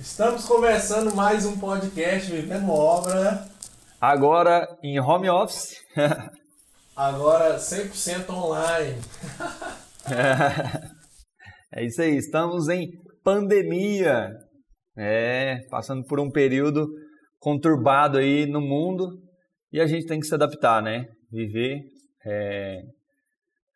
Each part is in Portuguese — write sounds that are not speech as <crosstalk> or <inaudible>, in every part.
Estamos começando mais um podcast Vivendo Obra. Agora em home office. <laughs> Agora 100% online. <laughs> é isso aí, estamos em pandemia. É, passando por um período conturbado aí no mundo e a gente tem que se adaptar, né? Viver é,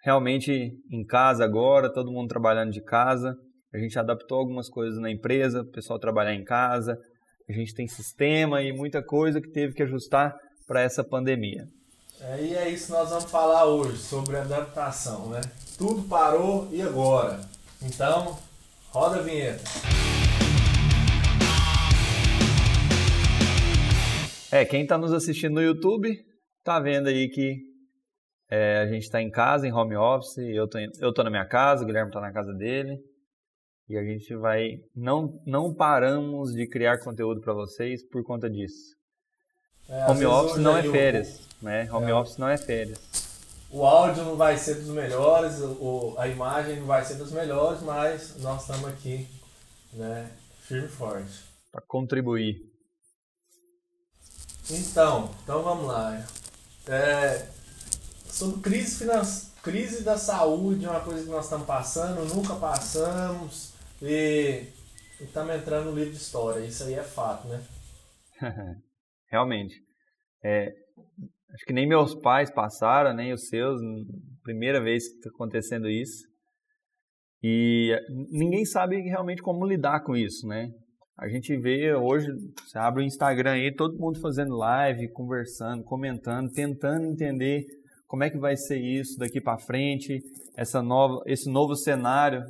realmente em casa agora, todo mundo trabalhando de casa. A gente adaptou algumas coisas na empresa, o pessoal trabalhar em casa. A gente tem sistema e muita coisa que teve que ajustar para essa pandemia. É, e é isso que nós vamos falar hoje, sobre adaptação, né? Tudo parou e agora? Então, roda a vinheta. É, quem está nos assistindo no YouTube está vendo aí que é, a gente está em casa, em home office, eu tô, eu tô na minha casa, o Guilherme está na casa dele. E a gente vai não não paramos de criar conteúdo para vocês por conta disso. É, home office não é férias, o... né? Home é. office não é férias. O áudio não vai ser dos melhores, o, a imagem não vai ser dos melhores, mas nós estamos aqui, né, firme e forte. Para contribuir. Então, então vamos lá. É, sobre crise financeira, crise da saúde, uma coisa que nós estamos passando, nunca passamos, e estamos entrando no livro de história, isso aí é fato, né? <laughs> Realmente. É, acho que nem meus pais passaram, nem os seus, primeira vez que está acontecendo isso. E ninguém sabe realmente como lidar com isso, né? A gente vê hoje, você abre o Instagram aí, todo mundo fazendo live, conversando, comentando, tentando entender como é que vai ser isso daqui para frente, essa nova, esse novo cenário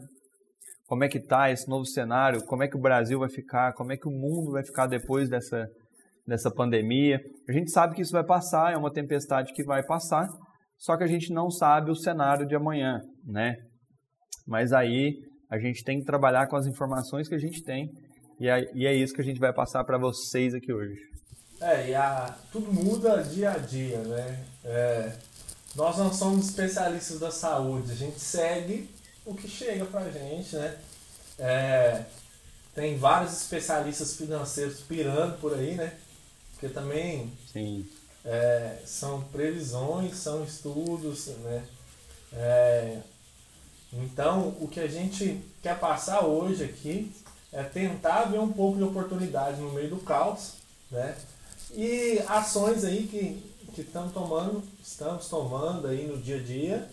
como é que está esse novo cenário, como é que o Brasil vai ficar, como é que o mundo vai ficar depois dessa, dessa pandemia. A gente sabe que isso vai passar, é uma tempestade que vai passar, só que a gente não sabe o cenário de amanhã, né? Mas aí a gente tem que trabalhar com as informações que a gente tem e é, e é isso que a gente vai passar para vocês aqui hoje. É, e a, tudo muda dia a dia, né? É, nós não somos especialistas da saúde, a gente segue o que chega pra gente, né? É, tem vários especialistas financeiros pirando por aí, né? Porque também. É, são previsões, são estudos, né? É, então, o que a gente quer passar hoje aqui é tentar ver um pouco de oportunidade no meio do caos, né? E ações aí que que estamos tomando, estamos tomando aí no dia a dia,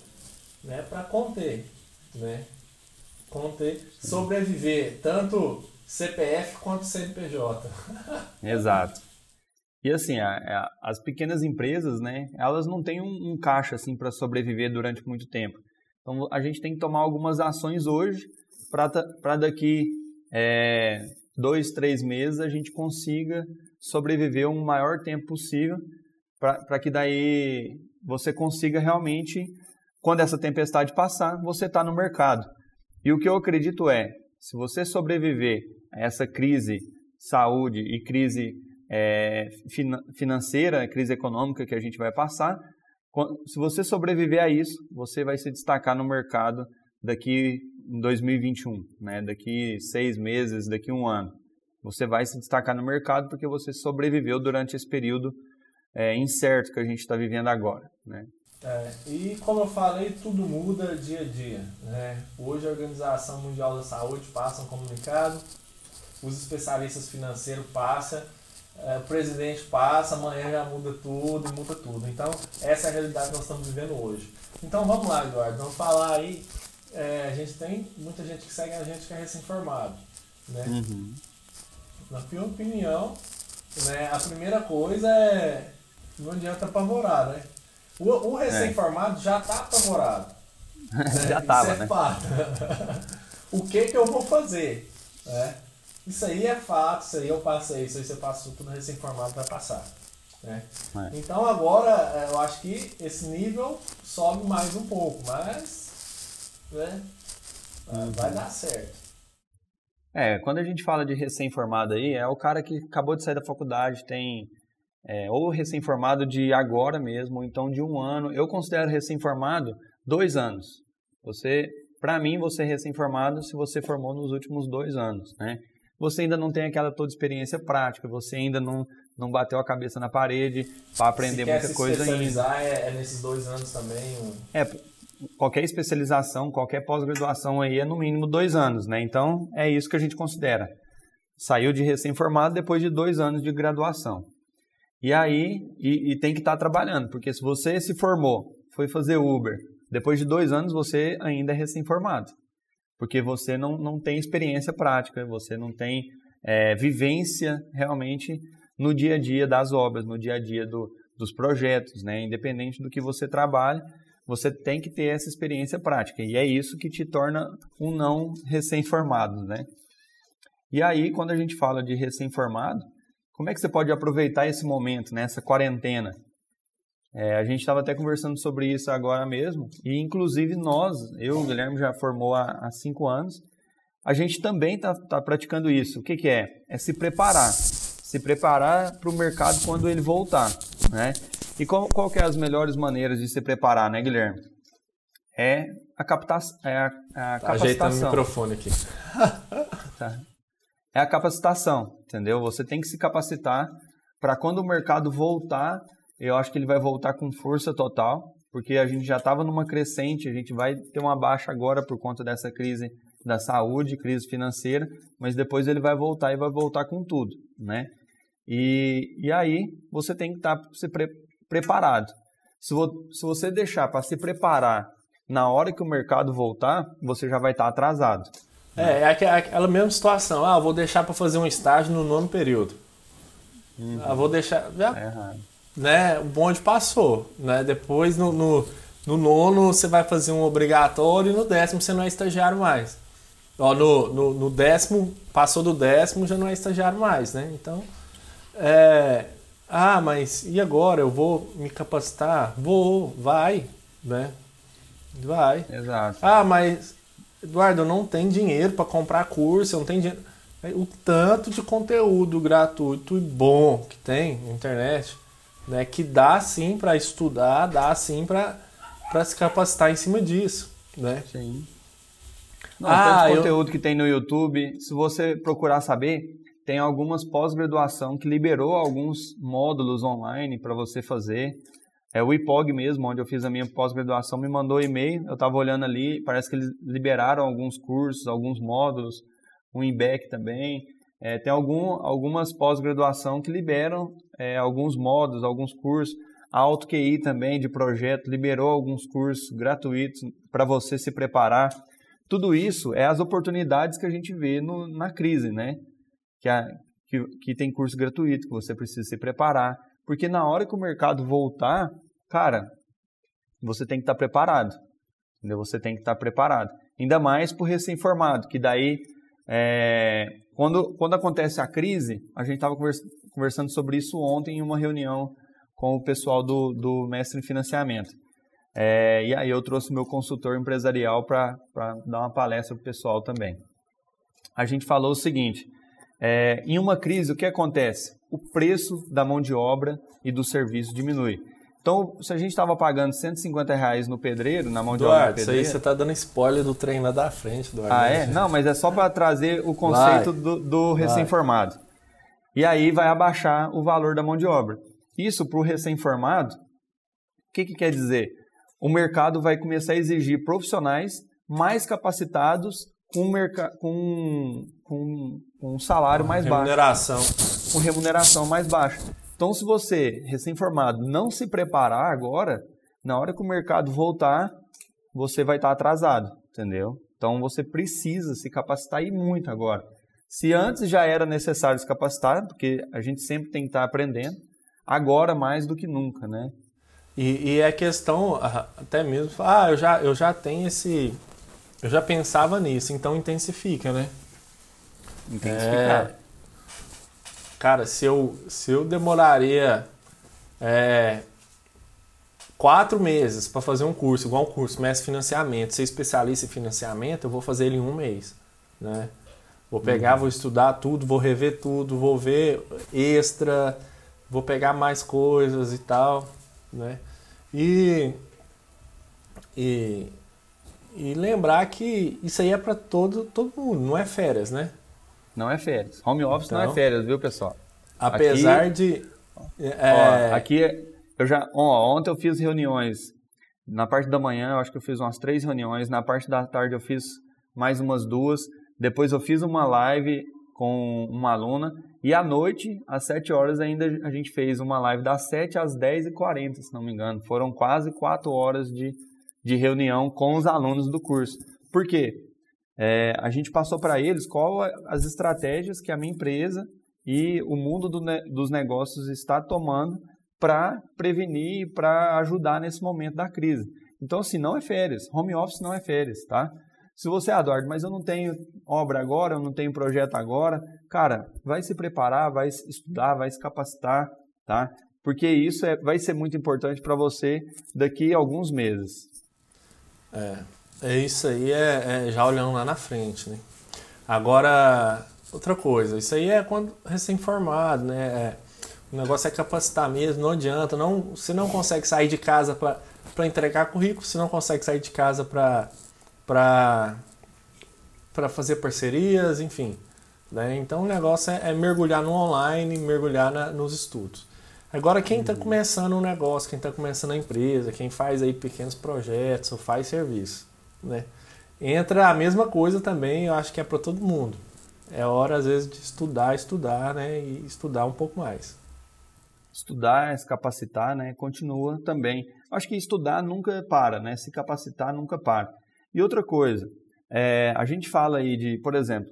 né, para conter né? Conter, sobreviver, tanto CPF quanto CNPJ. <laughs> Exato. E assim, a, a, as pequenas empresas, né, elas não têm um, um caixa assim para sobreviver durante muito tempo. Então a gente tem que tomar algumas ações hoje para daqui é, dois, três meses a gente consiga sobreviver o maior tempo possível para que daí você consiga realmente quando essa tempestade passar, você está no mercado. E o que eu acredito é, se você sobreviver a essa crise saúde e crise é, financeira, crise econômica que a gente vai passar, se você sobreviver a isso, você vai se destacar no mercado daqui em 2021, né? daqui seis meses, daqui um ano. Você vai se destacar no mercado porque você sobreviveu durante esse período é, incerto que a gente está vivendo agora. Né? É, e como eu falei, tudo muda dia a dia. Né? Hoje a Organização Mundial da Saúde passa um comunicado, os especialistas financeiros passam, é, o presidente passa, amanhã já muda tudo e muda tudo. Então, essa é a realidade que nós estamos vivendo hoje. Então vamos lá, Eduardo, vamos falar aí. É, a gente tem muita gente que segue a gente que é recém-formado. Né? Uhum. Na minha opinião, né, a primeira coisa é não adianta apavorar, né? O, o recém-formado é. já está apavorado. <laughs> já estava, é né? Fato. <laughs> o que que eu vou fazer? É. Isso aí é fato, isso aí eu passei, isso aí você passou, tudo recém-formado vai passar. Né? É. Então agora é, eu acho que esse nível sobe mais um pouco, mas né, uhum. vai dar certo. É, quando a gente fala de recém-formado aí, é o cara que acabou de sair da faculdade, tem é, ou recém-formado de agora mesmo, ou então de um ano. Eu considero recém-formado dois anos. Você, para mim, você é recém-formado se você formou nos últimos dois anos, né? você ainda não tem aquela toda experiência prática, você ainda não, não bateu a cabeça na parede para aprender se muita coisa ainda. É, é nesses dois anos também? Um... É, qualquer especialização, qualquer pós-graduação aí é no mínimo dois anos, né? Então é isso que a gente considera. Saiu de recém-formado depois de dois anos de graduação. E aí, e, e tem que estar tá trabalhando, porque se você se formou, foi fazer Uber, depois de dois anos você ainda é recém-formado, porque você não, não tem experiência prática, você não tem é, vivência realmente no dia a dia das obras, no dia a dia do, dos projetos, né? Independente do que você trabalha, você tem que ter essa experiência prática. E é isso que te torna um não recém-formado, né? E aí, quando a gente fala de recém-formado, como é que você pode aproveitar esse momento, nessa né? quarentena? É, a gente estava até conversando sobre isso agora mesmo, e inclusive nós, eu, o Guilherme já formou há, há cinco anos, a gente também está tá praticando isso. O que, que é? É se preparar. Se preparar para o mercado quando ele voltar. Né? E qual, qual que é as melhores maneiras de se preparar, né, Guilherme? É a, capta é a, a capacitação. Ajeitando o microfone aqui. tá. É a capacitação, entendeu? Você tem que se capacitar para quando o mercado voltar, eu acho que ele vai voltar com força total, porque a gente já estava numa crescente, a gente vai ter uma baixa agora por conta dessa crise da saúde, crise financeira, mas depois ele vai voltar e vai voltar com tudo, né? E, e aí você tem que estar tá se pre preparado. Se, vo se você deixar para se preparar na hora que o mercado voltar, você já vai estar tá atrasado. É, é aquela mesma situação. Ah, vou deixar para fazer um estágio no nono período. Uhum. Ah, vou deixar. Já, é errado. Né, o bonde passou. Né? Depois, no, no, no, nono, você vai fazer um obrigatório e no décimo você não é estagiário mais. Ó, no, no, no décimo, passou do décimo, já não é estagiário mais. Né? Então, é, ah, mas e agora? Eu vou me capacitar? Vou, vai, né? Vai. Exato. Ah, mas Eduardo, eu não tenho dinheiro para comprar curso, eu não tenho dinheiro. O tanto de conteúdo gratuito e bom que tem na internet, né? Que dá sim para estudar, dá sim para se capacitar em cima disso, né? Sim. Não, ah, tanto conteúdo eu... que tem no YouTube, se você procurar saber, tem algumas pós-graduação que liberou alguns módulos online para você fazer. É o IPOG mesmo, onde eu fiz a minha pós-graduação, me mandou e-mail, eu estava olhando ali, parece que eles liberaram alguns cursos, alguns módulos, um IBEC também. É, tem algum, algumas pós-graduação que liberam é, alguns módulos, alguns cursos. A AutoQI também, de projeto, liberou alguns cursos gratuitos para você se preparar. Tudo isso é as oportunidades que a gente vê no, na crise, né? que, a, que, que tem curso gratuito, que você precisa se preparar. Porque na hora que o mercado voltar, cara, você tem que estar preparado. Entendeu? Você tem que estar preparado. Ainda mais o recém-formado, que daí, é, quando, quando acontece a crise, a gente estava conversando sobre isso ontem em uma reunião com o pessoal do, do mestre em financiamento. É, e aí eu trouxe meu consultor empresarial para dar uma palestra para o pessoal também. A gente falou o seguinte, é, em uma crise, o que acontece? O preço da mão de obra e do serviço diminui. Então, se a gente estava pagando 150 reais no pedreiro, na mão de obra pedreiro... isso aí você está dando spoiler do trem lá da frente, Eduardo. Ah, é? Não, mas é só para trazer o conceito vai, do, do recém-formado. E aí vai abaixar o valor da mão de obra. Isso para o recém-formado, o que, que quer dizer? O mercado vai começar a exigir profissionais mais capacitados com, com, com, com um salário mais remuneração. baixo. Com remuneração mais baixa. Então, se você, recém-formado, não se preparar agora, na hora que o mercado voltar, você vai estar atrasado, entendeu? Então, você precisa se capacitar e muito agora. Se antes já era necessário se capacitar, porque a gente sempre tem que estar aprendendo, agora mais do que nunca, né? E, e é questão, até mesmo, ah, eu já, eu já tenho esse, eu já pensava nisso, então intensifica, né? Intensificar. É, cara, se eu, se eu demoraria é, quatro meses para fazer um curso, igual um curso mestre financiamento, ser especialista em financiamento, eu vou fazer ele em um mês, né? Vou pegar, uhum. vou estudar tudo, vou rever tudo, vou ver extra, vou pegar mais coisas e tal, né? E, e e lembrar que isso aí é para todo, todo mundo, não é férias, né? Não é férias. Home office então, não é então, férias, viu, pessoal? Apesar aqui, de. É... Ó, aqui, eu já. Ó, ontem eu fiz reuniões. Na parte da manhã, eu acho que eu fiz umas três reuniões. Na parte da tarde, eu fiz mais umas duas. Depois, eu fiz uma live com uma aluna. E à noite, às 7 horas, ainda a gente fez uma live das 7 às 10h40, se não me engano. Foram quase 4 horas de, de reunião com os alunos do curso. Por quê? É, a gente passou para eles qual as estratégias que a minha empresa e o mundo do, dos negócios está tomando para prevenir e para ajudar nesse momento da crise. Então, assim, não é férias. Home office não é férias, tá? Se você, ah, Eduardo, mas eu não tenho obra agora, eu não tenho projeto agora, cara, vai se preparar, vai estudar, vai se capacitar, tá? Porque isso é, vai ser muito importante para você daqui a alguns meses. É, é isso aí, é, é, já olhando lá na frente, né? Agora, outra coisa, isso aí é quando recém-formado, né? É, o negócio é capacitar mesmo, não adianta, não, você não consegue sair de casa para entregar currículo, você não consegue sair de casa para fazer parcerias, enfim. Né? Então o negócio é, é mergulhar no online, mergulhar na, nos estudos. Agora quem está uhum. começando um negócio, quem está começando a empresa, quem faz aí pequenos projetos ou faz serviço, né? entra a mesma coisa também, eu acho que é para todo mundo. É hora às vezes de estudar, estudar, né, e estudar um pouco mais. Estudar, se capacitar, né, continua também. Acho que estudar nunca para, né, se capacitar nunca para. E outra coisa, é, a gente fala aí de, por exemplo,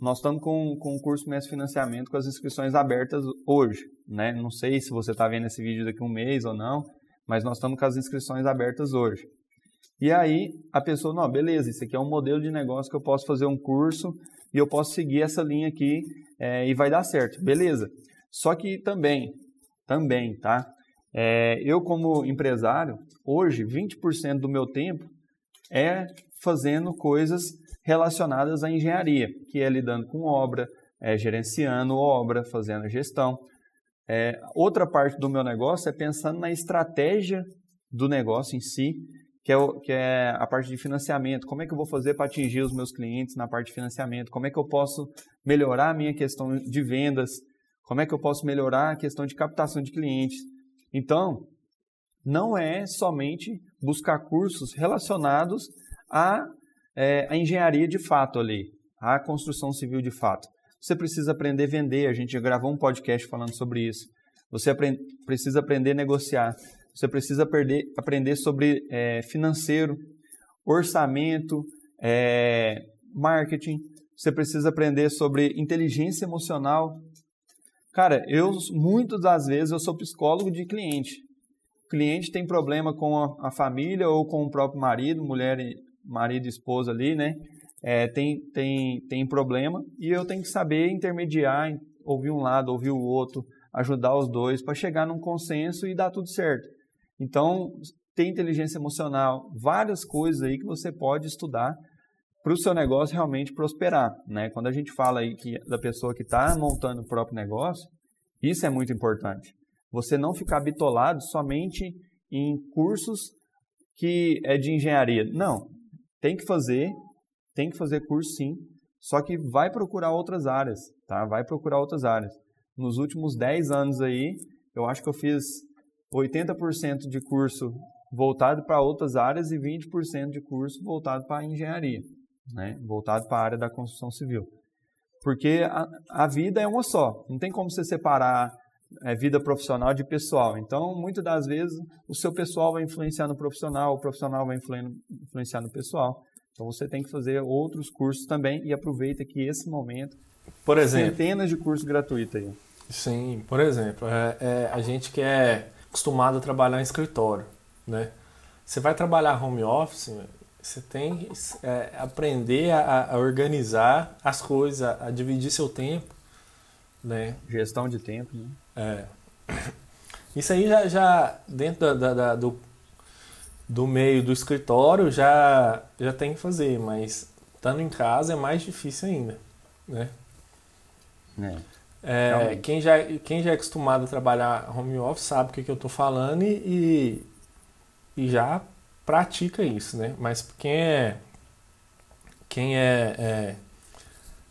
nós estamos com, com o curso Mestre Financiamento com as inscrições abertas hoje, né? Não sei se você está vendo esse vídeo daqui a um mês ou não, mas nós estamos com as inscrições abertas hoje. E aí a pessoa, não, beleza, isso aqui é um modelo de negócio que eu posso fazer um curso e eu posso seguir essa linha aqui é, e vai dar certo, beleza. Só que também, também, tá? É, eu como empresário, hoje 20% do meu tempo é fazendo coisas relacionadas à engenharia, que é lidando com obra, é gerenciando obra, fazendo gestão. É, outra parte do meu negócio é pensando na estratégia do negócio em si, que é, o, que é a parte de financiamento. Como é que eu vou fazer para atingir os meus clientes na parte de financiamento? Como é que eu posso melhorar a minha questão de vendas? Como é que eu posso melhorar a questão de captação de clientes? Então, não é somente buscar cursos relacionados à, é, à engenharia de fato ali, à construção civil de fato. Você precisa aprender a vender, a gente já gravou um podcast falando sobre isso. Você aprend precisa aprender a negociar. Você precisa perder, aprender sobre é, financeiro, orçamento, é, marketing. Você precisa aprender sobre inteligência emocional. Cara, eu muitas das vezes eu sou psicólogo de cliente cliente tem problema com a, a família ou com o próprio marido, mulher, marido e esposa ali, né? É, tem, tem, tem problema e eu tenho que saber intermediar, ouvir um lado, ouvir o outro, ajudar os dois para chegar num consenso e dar tudo certo. Então, tem inteligência emocional, várias coisas aí que você pode estudar para o seu negócio realmente prosperar. Né? Quando a gente fala aí que, da pessoa que está montando o próprio negócio, isso é muito importante. Você não ficar bitolado somente em cursos que é de engenharia. Não, tem que fazer, tem que fazer curso sim, só que vai procurar outras áreas, tá? Vai procurar outras áreas. Nos últimos 10 anos aí, eu acho que eu fiz 80% de curso voltado para outras áreas e 20% de curso voltado para a engenharia, né? voltado para a área da construção civil. Porque a, a vida é uma só, não tem como você separar é, vida profissional de pessoal. Então, muitas das vezes, o seu pessoal vai influenciar no profissional, o profissional vai influenciar no pessoal. Então, você tem que fazer outros cursos também e aproveita que esse momento, por exemplo, centenas de cursos gratuitos aí. Sim, por exemplo, é, é, a gente que é acostumado a trabalhar em escritório, né? Você vai trabalhar home office, você tem que é, aprender a, a, organizar as coisas, a, dividir seu tempo, né? Gestão de tempo, né? É. <coughs> Isso aí já, já dentro da, da, da, do, do meio do escritório já, já tem que fazer, mas estando em casa é mais difícil ainda, né? É. É, quem, já, quem já é acostumado a trabalhar home office sabe o que, que eu estou falando e, e já pratica isso, né? Mas quem é quem é, é,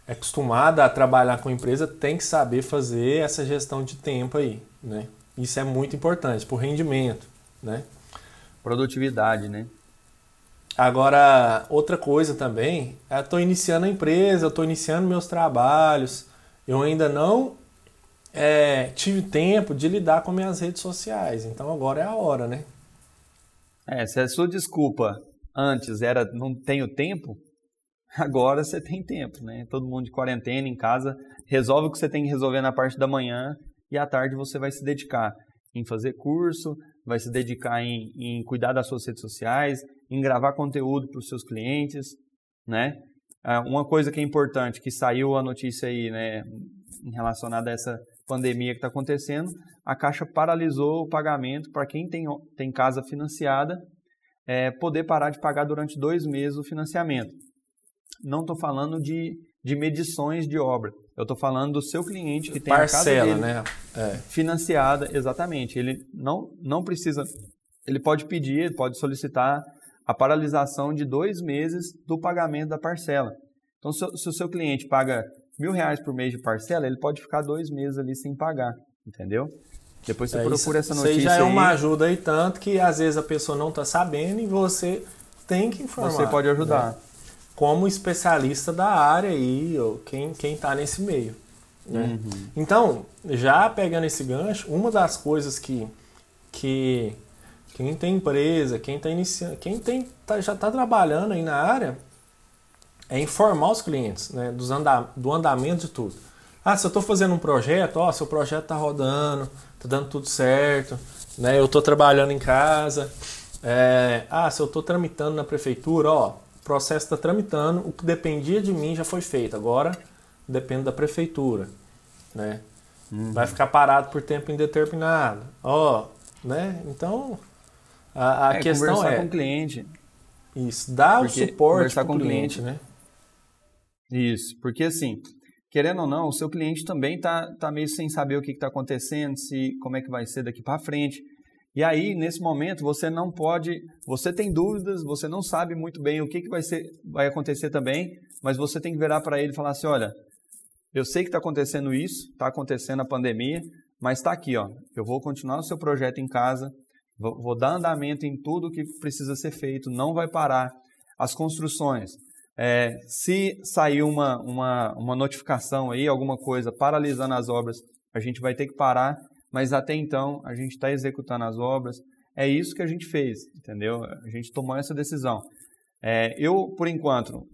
é acostumada a trabalhar com empresa tem que saber fazer essa gestão de tempo aí, né? Isso é muito importante para o rendimento, né? Produtividade, né? Agora, outra coisa também, eu estou iniciando a empresa, eu estou iniciando meus trabalhos, eu ainda não é, tive tempo de lidar com minhas redes sociais, então agora é a hora, né? É, se a sua desculpa antes era não tenho tempo, <laughs> agora você tem tempo, né? Todo mundo de quarentena em casa, resolve o que você tem que resolver na parte da manhã e à tarde você vai se dedicar em fazer curso, vai se dedicar em, em cuidar das suas redes sociais, em gravar conteúdo para os seus clientes, né? Ah, uma coisa que é importante, que saiu a notícia aí, né, relacionada a essa pandemia que está acontecendo, a Caixa paralisou o pagamento para quem tem, tem casa financiada, é, poder parar de pagar durante dois meses o financiamento. Não estou falando de, de medições de obra, eu estou falando do seu cliente que tem Parcela, a casa dele né? É. financiada, exatamente. Ele não, não precisa, ele pode pedir, ele pode solicitar a paralisação de dois meses do pagamento da parcela. Então, se, se o seu cliente paga mil reais por mês de parcela, ele pode ficar dois meses ali sem pagar, entendeu? Depois você é, procura isso, essa notícia. Isso aí já é uma aí. ajuda aí, tanto que às vezes a pessoa não está sabendo e você tem que informar. Você pode ajudar. Né? Como especialista da área aí, ou quem está nesse meio. Né? Uhum. Então, já pegando esse gancho, uma das coisas que, que quem tem empresa, quem está iniciando, quem tem, tá, já está trabalhando aí na área, é informar os clientes né, dos anda, do andamento de tudo. Ah, se eu estou fazendo um projeto, ó, seu projeto está rodando, está dando tudo certo, né, eu estou trabalhando em casa. É, ah, se eu estou tramitando na prefeitura, ó, o processo está tramitando, o que dependia de mim já foi feito, agora depende da prefeitura, né? Uhum. Vai ficar parado por tempo indeterminado, ó, né? Então a, a é, questão conversar é com o cliente. Isso, dar o suporte para o cliente, né? Isso, porque assim, querendo ou não, o seu cliente também está tá meio sem saber o que está acontecendo, se como é que vai ser daqui para frente. E aí, nesse momento, você não pode, você tem dúvidas, você não sabe muito bem o que, que vai, ser, vai acontecer também, mas você tem que virar para ele e falar assim, olha, eu sei que está acontecendo isso, está acontecendo a pandemia, mas está aqui, ó, eu vou continuar o seu projeto em casa, vou, vou dar andamento em tudo que precisa ser feito, não vai parar. As construções, é, se sair uma, uma, uma notificação aí, alguma coisa paralisando as obras, a gente vai ter que parar, mas até então a gente está executando as obras. É isso que a gente fez, entendeu? A gente tomou essa decisão. É, eu, por enquanto,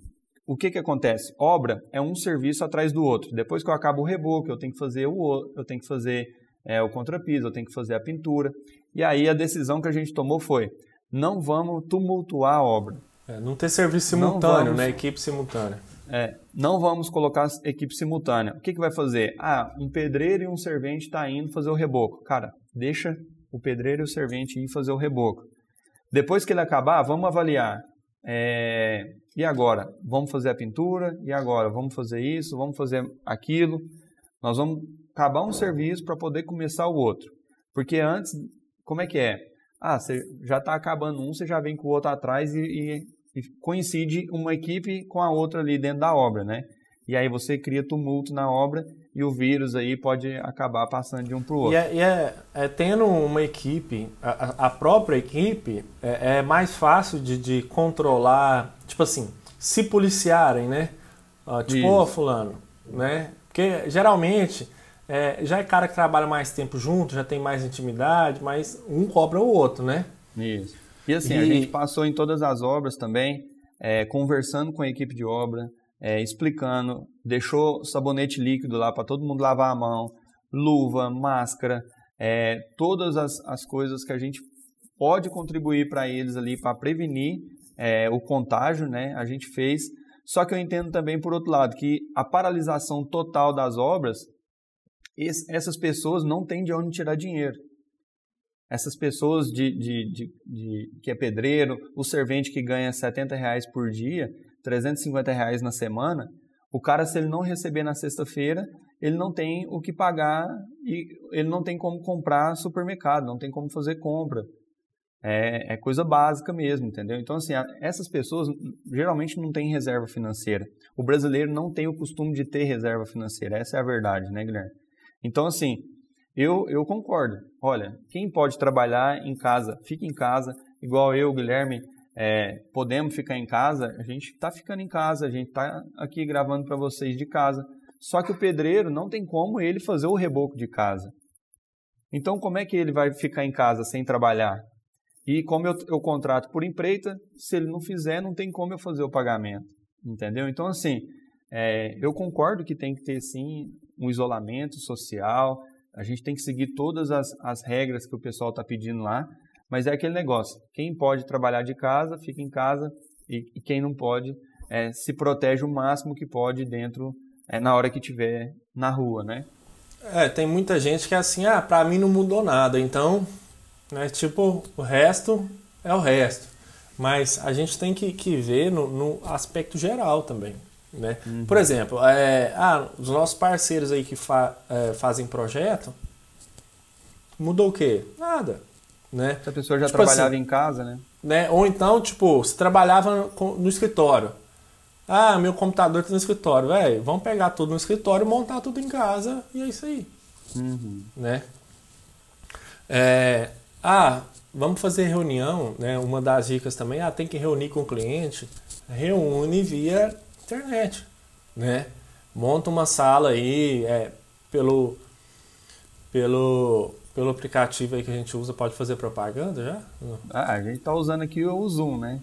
o que, que acontece? Obra é um serviço atrás do outro. Depois que eu acabo o reboco, eu tenho que fazer o eu tenho que fazer é, o contrapiso, eu tenho que fazer a pintura. E aí a decisão que a gente tomou foi: não vamos tumultuar a obra. É, não ter serviço simultâneo, vamos, né? Equipe simultânea. É, não vamos colocar equipe simultânea. O que, que vai fazer? Ah, um pedreiro e um servente está indo fazer o reboco. Cara, deixa o pedreiro e o servente ir fazer o reboco. Depois que ele acabar, vamos avaliar. É, e agora? Vamos fazer a pintura? E agora? Vamos fazer isso? Vamos fazer aquilo? Nós vamos acabar um serviço para poder começar o outro. Porque antes, como é que é? Ah, você já está acabando um, você já vem com o outro atrás e, e, e, coincide uma equipe com a outra ali dentro da obra, né? E aí você cria tumulto na obra e o vírus aí pode acabar passando de um para o outro. E, é, e é, é, tendo uma equipe, a, a própria equipe, é, é mais fácil de, de, controlar, tipo assim, se policiarem, né? Uh, tipo, ô oh, fulano, né? Porque geralmente é, já é cara que trabalha mais tempo junto, já tem mais intimidade, mas um cobra o outro, né? Isso. E assim, e... a gente passou em todas as obras também, é, conversando com a equipe de obra, é, explicando, deixou sabonete líquido lá para todo mundo lavar a mão, luva, máscara, é, todas as, as coisas que a gente pode contribuir para eles ali para prevenir é, o contágio, né? A gente fez. Só que eu entendo também, por outro lado, que a paralisação total das obras essas pessoas não têm de onde tirar dinheiro. Essas pessoas de, de, de, de, que é pedreiro, o servente que ganha 70 reais por dia, 350 reais na semana, o cara, se ele não receber na sexta-feira, ele não tem o que pagar e ele não tem como comprar supermercado, não tem como fazer compra. é, é, coisa básica mesmo, entendeu? Então, assim, essas pessoas geralmente não têm reserva financeira. O brasileiro não tem o costume de ter reserva financeira, essa é a verdade, né, Guilherme? Então, assim, eu, eu concordo. Olha, quem pode trabalhar em casa, fica em casa, igual eu, Guilherme, é, podemos ficar em casa, a gente está ficando em casa, a gente está aqui gravando para vocês de casa. Só que o pedreiro não tem como ele fazer o reboco de casa. Então, como é que ele vai ficar em casa sem trabalhar? E como eu, eu contrato por empreita, se ele não fizer, não tem como eu fazer o pagamento. Entendeu? Então, assim, é, eu concordo que tem que ter, sim, um isolamento social, a gente tem que seguir todas as, as regras que o pessoal está pedindo lá, mas é aquele negócio: quem pode trabalhar de casa, fica em casa, e, e quem não pode, é, se protege o máximo que pode dentro, é, na hora que estiver na rua, né? É, tem muita gente que é assim, ah, pra mim não mudou nada, então, né, tipo, o resto é o resto. Mas a gente tem que, que ver no, no aspecto geral também. Né? Uhum. Por exemplo, é, ah, os nossos parceiros aí que fa, é, fazem projeto, mudou o quê? Nada. Né? A pessoa já tipo trabalhava assim, em casa, né? né? Ou então, tipo, você trabalhava no, no escritório. Ah, meu computador está no escritório. Velho, vamos pegar tudo no escritório, montar tudo em casa e é isso aí. Uhum. Né? É, ah, vamos fazer reunião, né? Uma das dicas também, ah, tem que reunir com o cliente. Reúne via internet, né? Monta uma sala aí, é, pelo, pelo pelo aplicativo aí que a gente usa, pode fazer propaganda já? Ah, a gente está usando aqui o Zoom, né?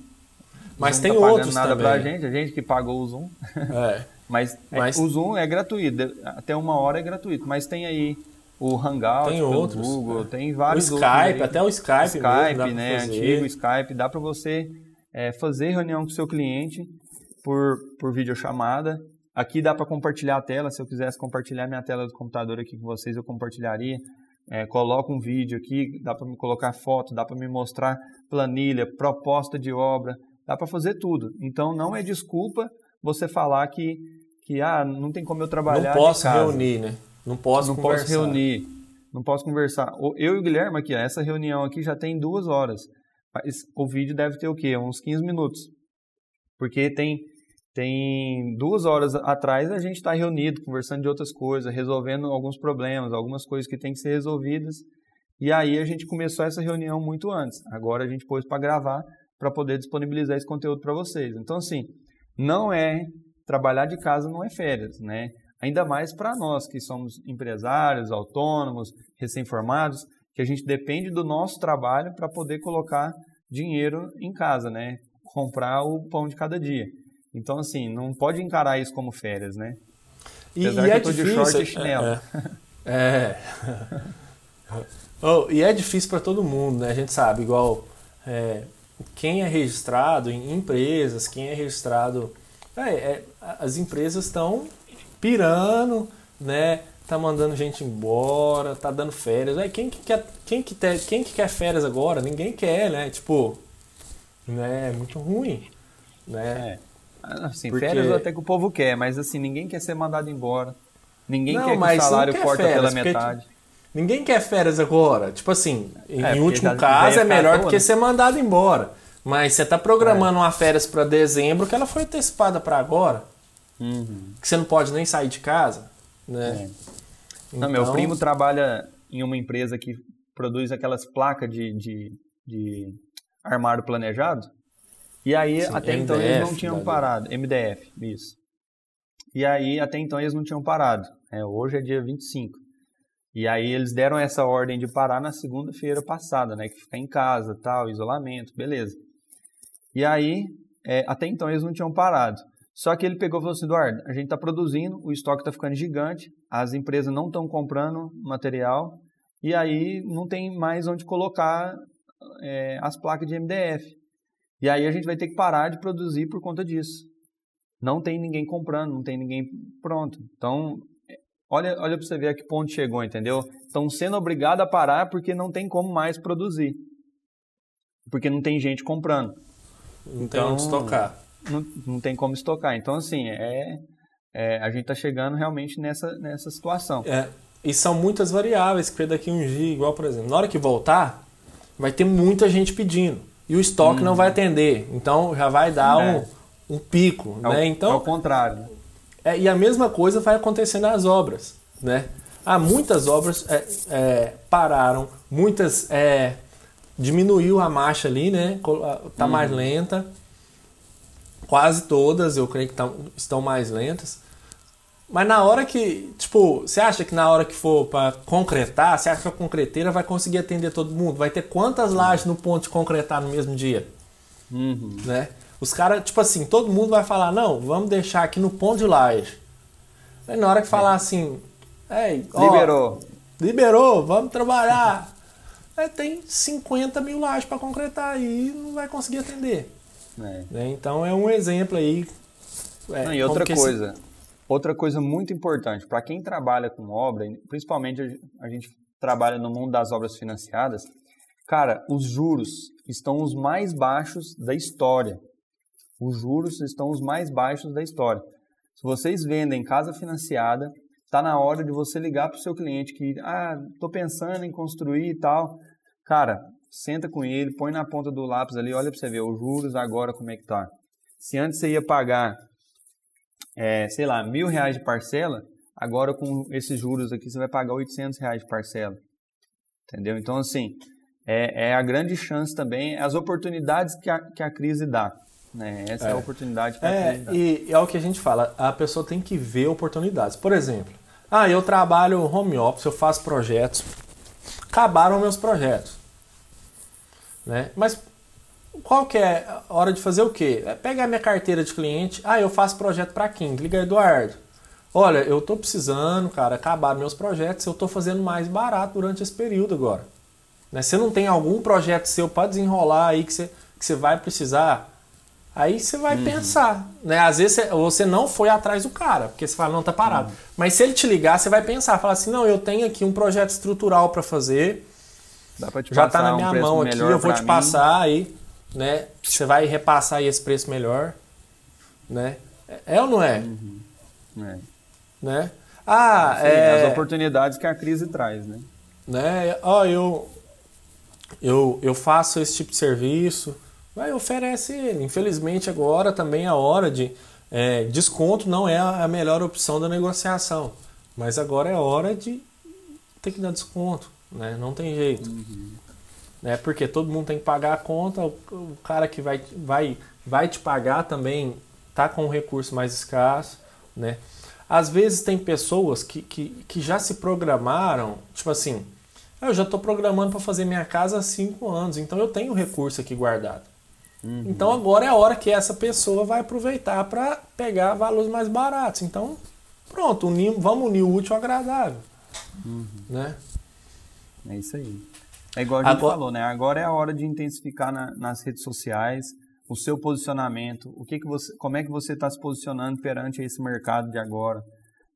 Mas tem tá outros nada também. pra gente, a gente que pagou o Zoom. É. <laughs> mas, é, mas o Zoom é gratuito, até uma hora é gratuito, mas tem aí o Hangout, tem outros, Google, é. tem vários o Skype, até o Skype, Skype, mesmo, né, antigo Skype, dá para você é, fazer reunião com o seu cliente por, por videochamada. Aqui dá para compartilhar a tela, se eu quisesse compartilhar minha tela do computador aqui com vocês, eu compartilharia é, coloco um vídeo aqui, dá para me colocar foto, dá para me mostrar planilha, proposta de obra, dá para fazer tudo. Então não é desculpa você falar que, que ah, não tem como eu trabalhar. Não posso reunir, né? Não posso não conversar. posso reunir, não posso conversar. Eu e o Guilherme aqui, essa reunião aqui já tem duas horas. Mas o vídeo deve ter o quê? Uns 15 minutos. Porque tem tem duas horas atrás a gente está reunido, conversando de outras coisas, resolvendo alguns problemas, algumas coisas que têm que ser resolvidas. E aí a gente começou essa reunião muito antes. Agora a gente pôs para gravar para poder disponibilizar esse conteúdo para vocês. Então, assim, não é trabalhar de casa não é férias, né? Ainda mais para nós que somos empresários, autônomos, recém-formados, que a gente depende do nosso trabalho para poder colocar dinheiro em casa, né? Comprar o pão de cada dia. Então, assim, não pode encarar isso como férias, né? E, e é difícil. De short e chinelo. É. <laughs> é. <laughs> oh, e é difícil para todo mundo, né? A gente sabe, igual é, quem é registrado em empresas, quem é registrado. É, é, as empresas estão pirando, né? Tá mandando gente embora, tá dando férias. Aí quem que quer, quem que, ter, quem que quer férias agora? Ninguém quer, né? Tipo, né? É muito ruim, né? É. Assim, Porque... férias até que o povo quer, mas assim, ninguém quer ser mandado embora. Ninguém não, quer que o salário corta pela metade. Ninguém quer férias agora. Tipo assim, em é, último caso é melhor do que ser mandado embora. Mas você está programando é. uma férias para dezembro que ela foi antecipada para agora. Uhum. Que você não pode nem sair de casa. Né? É. Então... Não, meu então primo trabalha em uma empresa que produz aquelas placas de, de, de armário planejado. E aí, Sim, até MDF, então, eles não tinham parado. MDF, isso. E aí, até então, eles não tinham parado. É, hoje é dia 25. E aí, eles deram essa ordem de parar na segunda-feira passada, né? Que ficar em casa, tal, isolamento, beleza. E aí, é, até então, eles não tinham parado. Só que ele pegou e falou assim, Eduardo, a gente está produzindo, o estoque está ficando gigante, as empresas não estão comprando material, e aí não tem mais onde colocar é, as placas de MDF. E aí a gente vai ter que parar de produzir por conta disso. Não tem ninguém comprando, não tem ninguém pronto. Então, olha, olha para você ver a que ponto chegou, entendeu? Estão sendo obrigados a parar porque não tem como mais produzir. Porque não tem gente comprando. Não então, tem onde estocar. Não, não tem como estocar. Então, assim, é, é a gente está chegando realmente nessa, nessa situação. É, e são muitas variáveis que daqui um dia, igual, por exemplo, na hora que voltar, vai ter muita gente pedindo. E o estoque não vai atender. Então já vai dar É. um, um pico. É, né? então, é o contrário. é, e a mesma coisa vai acontecer nas obras, né? Há muitas obras é, é, pararam, muitas é, diminuiu a marcha ali, né? Tá mais lenta. Quase todas, eu creio que tão- estão mais lentas. Mas na hora que, tipo, você acha que na hora que for para concretar, você acha que a concreteira vai conseguir atender todo mundo? Vai ter quantas lajes no ponto de concretar no mesmo dia? Uhum. né? Os caras, tipo assim, todo mundo vai falar, não, vamos deixar aqui no ponto de laje. Aí na hora que falar assim, Ei, ó, Liberou. liberou, vamos trabalhar. Aí tem 50 mil lajes para concretar e não vai conseguir atender. É. né? Então é um exemplo aí. é, Não, e outra que esse- coisa, outra coisa muito importante, para quem trabalha com obra, principalmente a gente trabalha no mundo das obras financiadas, cara, os juros estão os mais baixos da história. Os juros estão os mais baixos da história. Se vocês vendem casa financiada, está na hora de você ligar para o seu cliente que, ah, tô pensando em construir e tal. Cara, senta com ele, põe na ponta do lápis ali, olha para você ver os juros agora como é que tá. Se antes você ia pagar é, sei lá, mil reais de parcela, agora com esses juros aqui você vai pagar 800 reais de parcela. Entendeu? Então, assim, é, é a grande chance também, as oportunidades que a, que a crise dá. Né? Essa é. a oportunidade que a É, crise dá. e é o que a gente fala, a pessoa tem que ver oportunidades. Por exemplo, ah, eu trabalho home office, eu faço projetos, acabaram meus projetos. Né? Mas qual que é a hora de fazer o quê? É pegar minha carteira de cliente, ah, eu faço projeto para quem? Liga Eduardo. Olha, eu tô precisando, cara, acabar meus projetos, eu tô fazendo mais barato durante esse período agora. Né? Você não tem algum projeto seu para desenrolar aí que você, que você vai precisar? Aí você vai pensar, né? Às vezes você, você não foi atrás do cara, porque você fala, não, tá parado. Mas se ele te ligar, você vai pensar, falar assim, não, eu tenho aqui um projeto estrutural para fazer, Dá pra te já tá na um minha preço mão aqui, eu vou te mim. passar aí, né? Você vai repassar aí esse preço melhor, né? É ou não é? É. Né? Ah, Sim, é... As oportunidades que a crise traz, né? né? Ó, eu, eu, eu faço esse tipo de serviço, vai oferece ele. Infelizmente agora também é a hora de é, desconto não é a melhor opção da negociação, mas agora é hora de ter que dar desconto, né? Não tem jeito, né? Porque todo mundo tem que pagar a conta, o, cara que vai, vai, vai te pagar também tá com um recurso mais escasso, né? Às vezes tem pessoas que, que, que já se programaram, tipo assim, "Ah, eu já estou programando para fazer minha casa há cinco anos, então eu tenho recurso aqui guardado. Então agora é a hora que essa pessoa vai aproveitar para pegar valores mais baratos. Então, pronto, unir, vamos unir o útil ao agradável. Né? É isso aí. É igual a gente Agora- falou, né? Agora é a hora de intensificar na- nas redes sociais o seu posicionamento, o que que você, como é que você está se posicionando perante esse mercado de agora,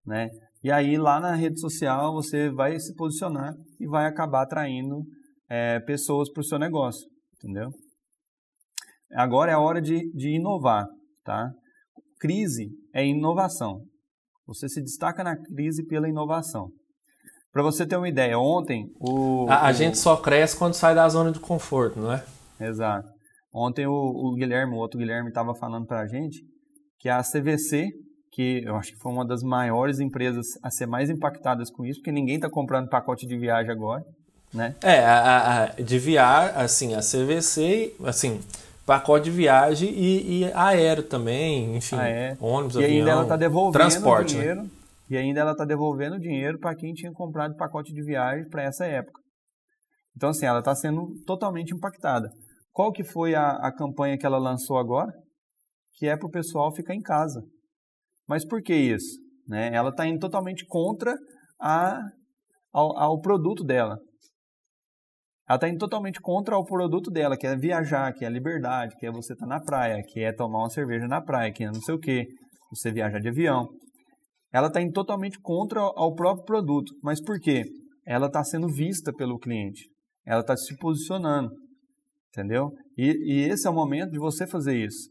né? E aí lá na rede social você vai se posicionar e vai acabar atraindo é, pessoas para o seu negócio, entendeu? Agora é a hora de, de inovar, tá? Crise é inovação. Você se destaca na crise pela inovação. Para você ter uma ideia, ontem o A, a o- gente só cresce quando sai da zona de conforto, não é? Exato. Ontem o, o Guilherme, o outro Guilherme, estava falando para a gente que a CVC, que eu acho que foi uma das maiores empresas a ser mais impactadas com isso, porque ninguém está comprando pacote de viagem agora, né? É, a, a- de viagem, assim, a CVC, assim, pacote de viagem e, e aéreo também, enfim, Ah, é? ônibus, E avião, ainda ela está devolvendo transporte, né? E ainda ela está devolvendo dinheiro para quem tinha comprado pacote de viagem para essa época. Então, assim, ela está sendo totalmente impactada. Qual que foi a, a campanha que ela lançou agora? Que é para o pessoal ficar em casa. Mas por que isso? Né? Ela está indo totalmente contra a, ao, ao produto dela. Ela está indo totalmente contra o produto dela, que é viajar, que é liberdade, que é você estar na praia, que é tomar uma cerveja na praia, que é não sei o quê, você viajar de avião. Ela está indo totalmente contra ao próprio produto. Mas por quê? Ela está sendo vista pelo cliente. Ela está se posicionando. Entendeu? E, e esse é o momento de você fazer isso.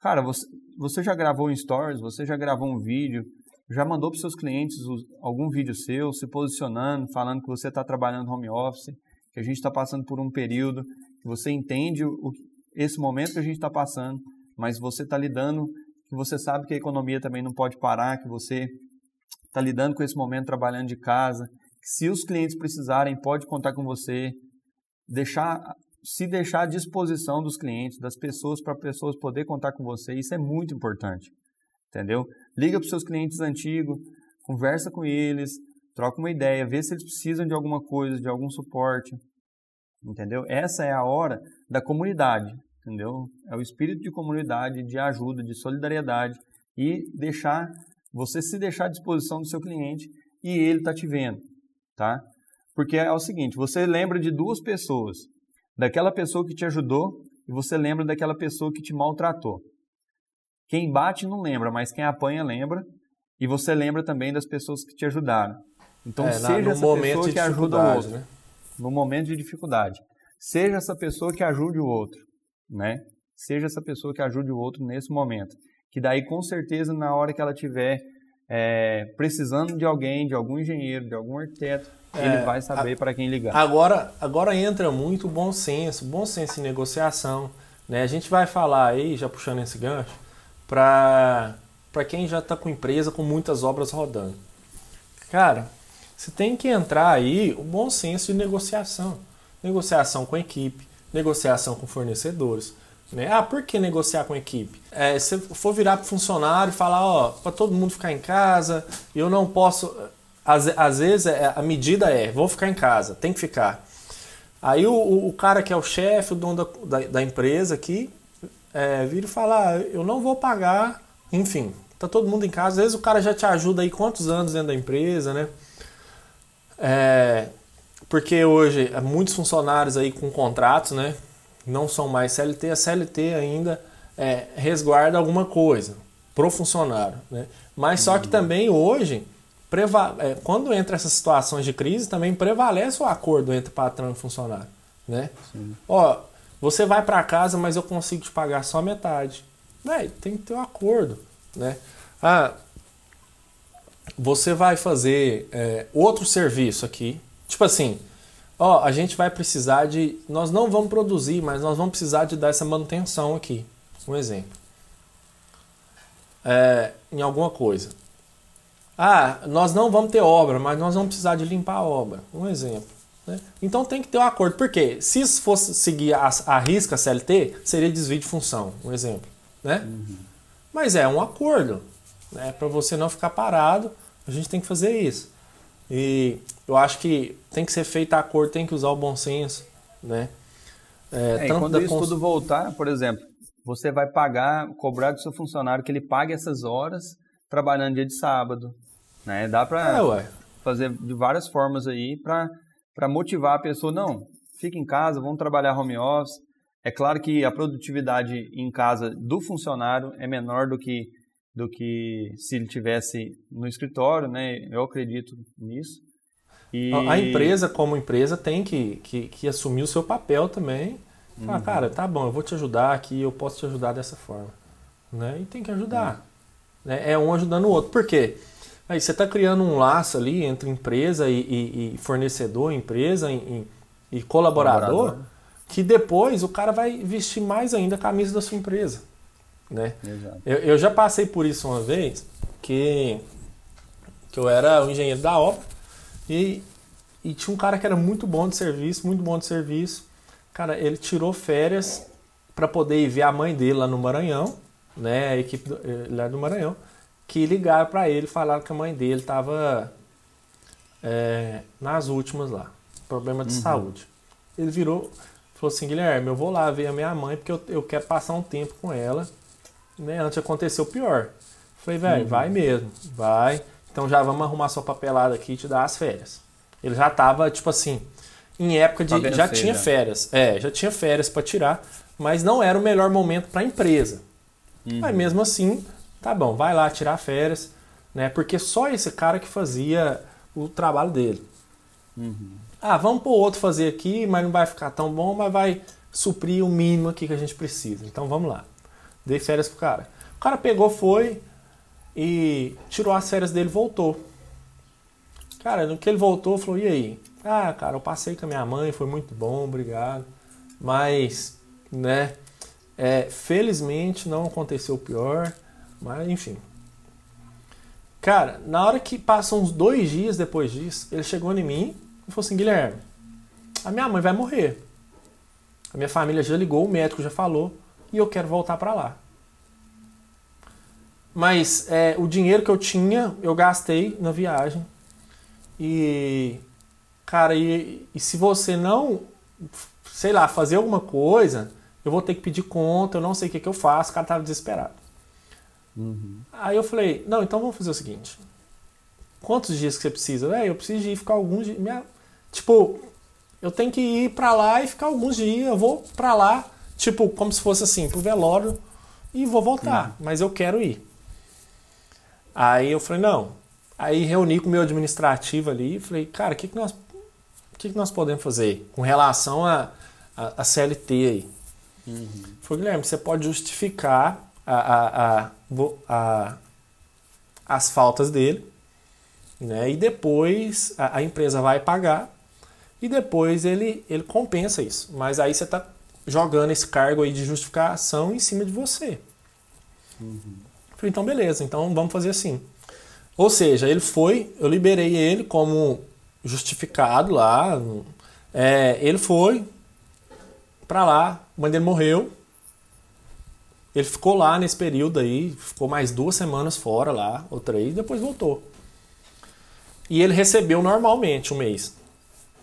Cara, você, você já gravou um stories, você já gravou um vídeo, já mandou para seus clientes algum vídeo seu, se posicionando, falando que você está trabalhando home office, que a gente está passando por um período, que você entende o, esse momento que a gente está passando, mas você está lidando, que você sabe que a economia também não pode parar, que você está lidando com esse momento trabalhando de casa, que se os clientes precisarem, pode contar com você, deixar se deixar à disposição dos clientes, das pessoas, para pessoas poder contar com você, isso é muito importante, entendeu? Liga para os seus clientes antigos, conversa com eles, troca uma ideia, vê se eles precisam de alguma coisa, de algum suporte, entendeu? Essa é a hora da comunidade, entendeu? É o espírito de comunidade, de ajuda, de solidariedade e deixar você se deixar à disposição do seu cliente e ele está te vendo, tá? Porque é o seguinte, você lembra de duas pessoas, daquela pessoa que te ajudou e você lembra daquela pessoa que te maltratou. Quem bate não lembra, mas quem apanha lembra e você lembra também das pessoas que te ajudaram. Então, é, seja essa pessoa que ajuda o outro. Né? No momento de dificuldade. Seja essa pessoa que ajude o outro. Né? Seja essa pessoa que ajude o outro nesse momento. Que daí, com certeza, na hora que ela tiver é, precisando de alguém, de algum engenheiro, de algum arquiteto, é, ele vai saber para quem ligar. Agora, agora entra muito bom senso, bom senso em negociação. Né? A gente vai falar aí, já puxando esse gancho, para quem já está com empresa com muitas obras rodando. Cara, você tem que entrar aí o bom senso de negociação. Negociação com a equipe, negociação com fornecedores. Né? Ah, por que negociar com a equipe? É, se for virar para funcionário e falar, ó, para todo mundo ficar em casa, eu não posso. Às, às vezes é, a medida é, vou ficar em casa, tem que ficar. Aí o, o cara que é o chefe, o dono da, da, da empresa aqui, é, vira e fala, ah, eu não vou pagar, enfim, tá todo mundo em casa. Às vezes o cara já te ajuda aí quantos anos dentro da empresa, né? É, porque hoje é muitos funcionários aí com contratos, né? Não são mais CLT, a CLT ainda é, resguarda alguma coisa pro funcionário, né? Mas só que uhum. também hoje, é, quando entra essas situações de crise, também prevalece o acordo entre patrão e funcionário, né? Sim. Ó, você vai para casa, mas eu consigo te pagar só metade. Véi, tem que ter um acordo, né? Ah, você vai fazer é, outro serviço aqui. Tipo assim, ó, a gente vai precisar de. Nós não vamos produzir, mas nós vamos precisar de dar essa manutenção aqui. Um exemplo. É, em alguma coisa. Ah, nós não vamos ter obra, mas nós vamos precisar de limpar a obra. Um exemplo. Né? Então tem que ter um acordo. Por quê? Se isso fosse seguir a, a risca CLT, seria desvio de função. Um exemplo. Né? Uhum. Mas é um acordo. Né? Para você não ficar parado a gente tem que fazer isso. E eu acho que tem que ser feito a acordo, tem que usar o bom senso, né? É, é, quando isso cons... tudo voltar, por exemplo, você vai pagar, cobrar do seu funcionário que ele pague essas horas trabalhando dia de sábado, né? Dá para é, fazer de várias formas aí para motivar a pessoa, não, fica em casa, vamos trabalhar home office. É claro que a produtividade em casa do funcionário é menor do que do que se ele tivesse no escritório, né? Eu acredito nisso. E... A empresa, como empresa, tem que, que, que assumir o seu papel também. Falar, uhum. cara, tá bom, eu vou te ajudar aqui, eu posso te ajudar dessa forma. Né? E tem que ajudar. Uhum. Né? É um ajudando o outro. Por quê? Aí você está criando um laço ali entre empresa e, e, e fornecedor, empresa e, e colaborador, colaborador, que depois o cara vai vestir mais ainda a camisa da sua empresa. Né? Eu, eu, já passei por isso uma vez, que, que eu era o engenheiro da obra e, e tinha um cara que era muito bom de serviço, muito bom de serviço. Cara, ele tirou férias para poder ir ver a mãe dele lá no Maranhão, né? A equipe do, eh, lá do Maranhão, que ligaram para ele e falaram que a mãe dele estava é, nas últimas lá, problema de uhum. saúde. Ele virou, falou assim, Guilherme, eu vou lá ver a minha mãe porque eu, eu quero passar um tempo com ela né, antes acontecer o pior. Falei, velho, uhum. vai mesmo, vai. Então já vamos arrumar sua papelada aqui e te dar as férias. Ele já tava, tipo assim, em época de. já tinha férias. É, já tinha férias para tirar, mas não era o melhor momento para a empresa. Uhum. Mas mesmo assim, tá bom, vai lá tirar férias, né? Porque só esse cara que fazia o trabalho dele. Uhum. Ah, vamos pôr outro fazer aqui, mas não vai ficar tão bom, mas vai suprir o mínimo aqui que a gente precisa. Então vamos lá. Dei férias pro cara. O cara pegou, foi e tirou as férias dele voltou. Cara, no que ele voltou, falou: e aí? Ah, cara, eu passei com a minha mãe, foi muito bom, obrigado. Mas, né, é, felizmente não aconteceu o pior, mas enfim. Cara, na hora que passam uns dois dias depois disso, ele chegou em mim e falou assim: Guilherme, a minha mãe vai morrer. A minha família já ligou, o médico já falou, e eu quero voltar para lá. Mas é, o dinheiro que eu tinha, eu gastei na viagem. E, cara, e, e se você não, sei lá, fazer alguma coisa, eu vou ter que pedir conta, eu não sei o que, que eu faço. O cara tava desesperado. Uhum. Aí eu falei, não, então vamos fazer o seguinte. Quantos dias que você precisa? É, eu preciso ir ficar alguns dias. Minha... Tipo, eu tenho que ir para lá e ficar alguns dias. Eu vou para lá, tipo, como se fosse assim, pro velório e vou voltar. Uhum. Mas eu quero ir. Aí eu falei, não. Aí reuni com o meu administrativo ali e falei, cara, o que, que, nós, que, que nós podemos fazer com relação a, a, a CLT aí? Uhum. Falei, Guilherme, você pode justificar a, a, a, as faltas dele, né? E depois a, a empresa vai pagar e depois ele, ele compensa isso. Mas aí você está jogando esse cargo aí de justificação em cima de você. Uhum. Falei, então beleza, então vamos fazer assim. Ou seja, ele foi, eu liberei ele como justificado lá. É, ele foi para lá, a mãe dele morreu. Ele ficou lá nesse período aí, ficou mais duas semanas fora lá, ou três, depois voltou. E ele recebeu normalmente um mês.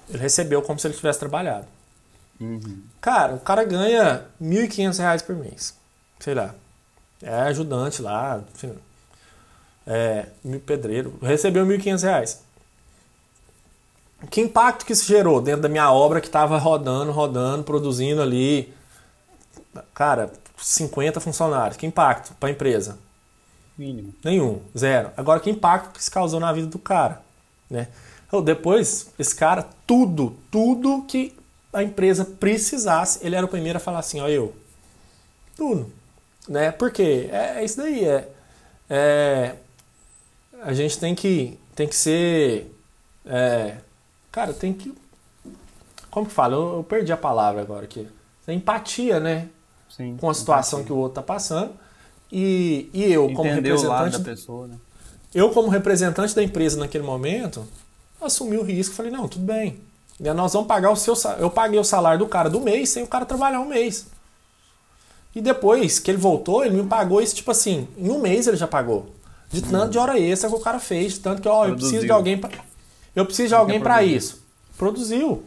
Ele recebeu como se ele tivesse trabalhado. Uhum. Cara, o cara ganha R$ 1.500 por mês. Sei lá é ajudante lá, enfim, é, pedreiro, recebeu R$ 1.500. Que impacto que isso gerou dentro da minha obra que estava rodando, rodando, produzindo ali, cara, 50 funcionários. Que impacto para a empresa? Mínimo. Nenhum, zero. Agora, que impacto que isso causou na vida do cara? Né? Então, depois, esse cara, tudo, tudo que a empresa precisasse, ele era o primeiro a falar assim, ó, eu. Tudo né? Porque é, é isso daí, é, é, a gente tem que tem que ser, é, cara, tem que, como que fala? Eu, eu, perdi a palavra agora aqui. Empatia, né? Sim, com a situação empatia. que o outro tá passando e, e eu Entender como representante da pessoa, né? Eu como representante da empresa naquele momento assumi o risco, falei não, tudo bem. Nós vamos pagar o seu, eu paguei o salário do cara do mês sem o cara trabalhar um mês. E depois que ele voltou, ele me pagou isso, tipo assim, em um mês ele já pagou. De tanto de hora extra que o cara fez, tanto que, ó, eu preciso de alguém pra, Eu preciso de alguém para isso. Produziu.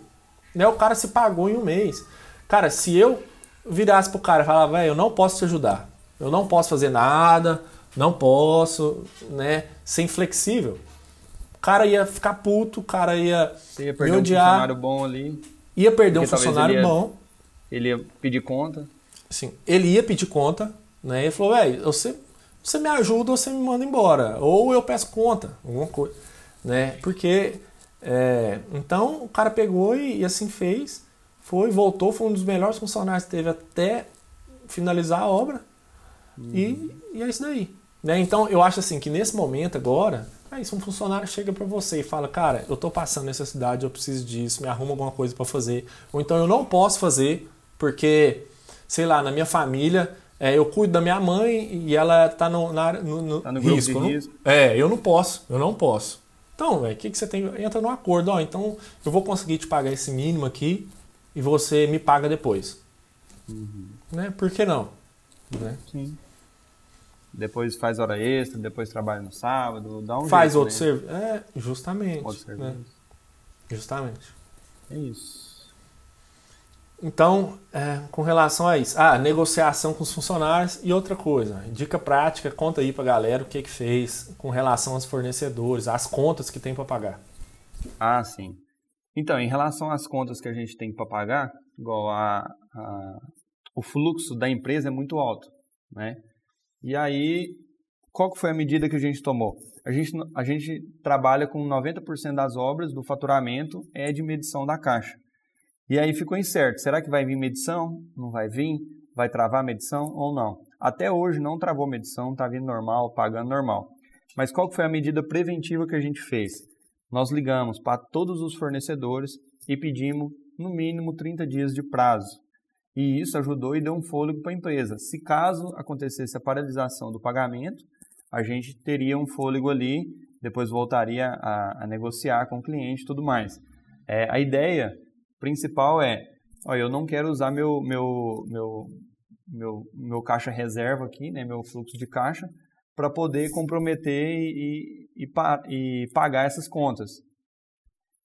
Né? O cara se pagou em um mês. Cara, se eu virasse pro cara e falar, velho, eu não posso te ajudar. Eu não posso fazer nada, não posso, né? Ser inflexível. O cara ia ficar puto, o cara ia, Você ia perder me odiar. um funcionário bom ali. Ia perder um funcionário ele ia, bom. Ele ia pedir conta assim, ele ia pedir conta, né? Ele falou, velho, você, você me ajuda ou você me manda embora. Ou eu peço conta, alguma coisa. Né? Porque. É, então o cara pegou e, e, assim fez, foi, voltou, foi um dos melhores funcionários que teve até finalizar a obra. Uhum. E, e é isso daí. Né? Então eu acho assim que nesse momento agora, aí se um funcionário chega para você e fala, cara, eu tô passando necessidade, eu preciso disso, me arruma alguma coisa para fazer, ou então eu não posso fazer porque sei lá, na minha família, é, eu cuido da minha mãe e ela tá no, na, no, no, tá no risco. Não, risco. É, eu não posso, eu não posso. Então, o que, que você tem? Entra no acordo, ó, então eu vou conseguir te pagar esse mínimo aqui e você me paga depois. Uhum. Né? Por que não? Né? Sim. Depois faz hora extra, depois trabalha no sábado, dá um Faz jeito, outro né? serviço. É, justamente. Outro né? serviço. Né? Justamente. É isso. Então, é, com relação a isso, ah, negociação com os funcionários e outra coisa, dica prática, conta aí pra galera o que que fez com relação aos fornecedores, as contas que tem para pagar. Ah, sim. Então, em relação às contas que a gente tem para pagar, igual a, a, o fluxo da empresa é muito alto, né? E aí, qual foi a medida que a gente tomou? A gente, a gente trabalha com 90% das obras do faturamento é de medição da caixa. E aí ficou incerto. Será que vai vir medição? Não vai vir? Vai travar a medição ou não? Até hoje não travou medição, está vindo normal, pagando normal. Mas qual foi a medida preventiva que a gente fez? nós ligamos para todos os fornecedores e pedimos no mínimo 30 dias de prazo. E isso ajudou e deu um fôlego para a empresa. Se caso acontecesse a paralisação do pagamento, a gente teria um fôlego ali, depois voltaria a, a negociar com o cliente e tudo mais. É, a ideia principal é, ó, eu não quero usar meu, meu, meu, meu, meu caixa reserva aqui, né, meu fluxo de caixa, para poder comprometer e, e, e, pagar essas contas.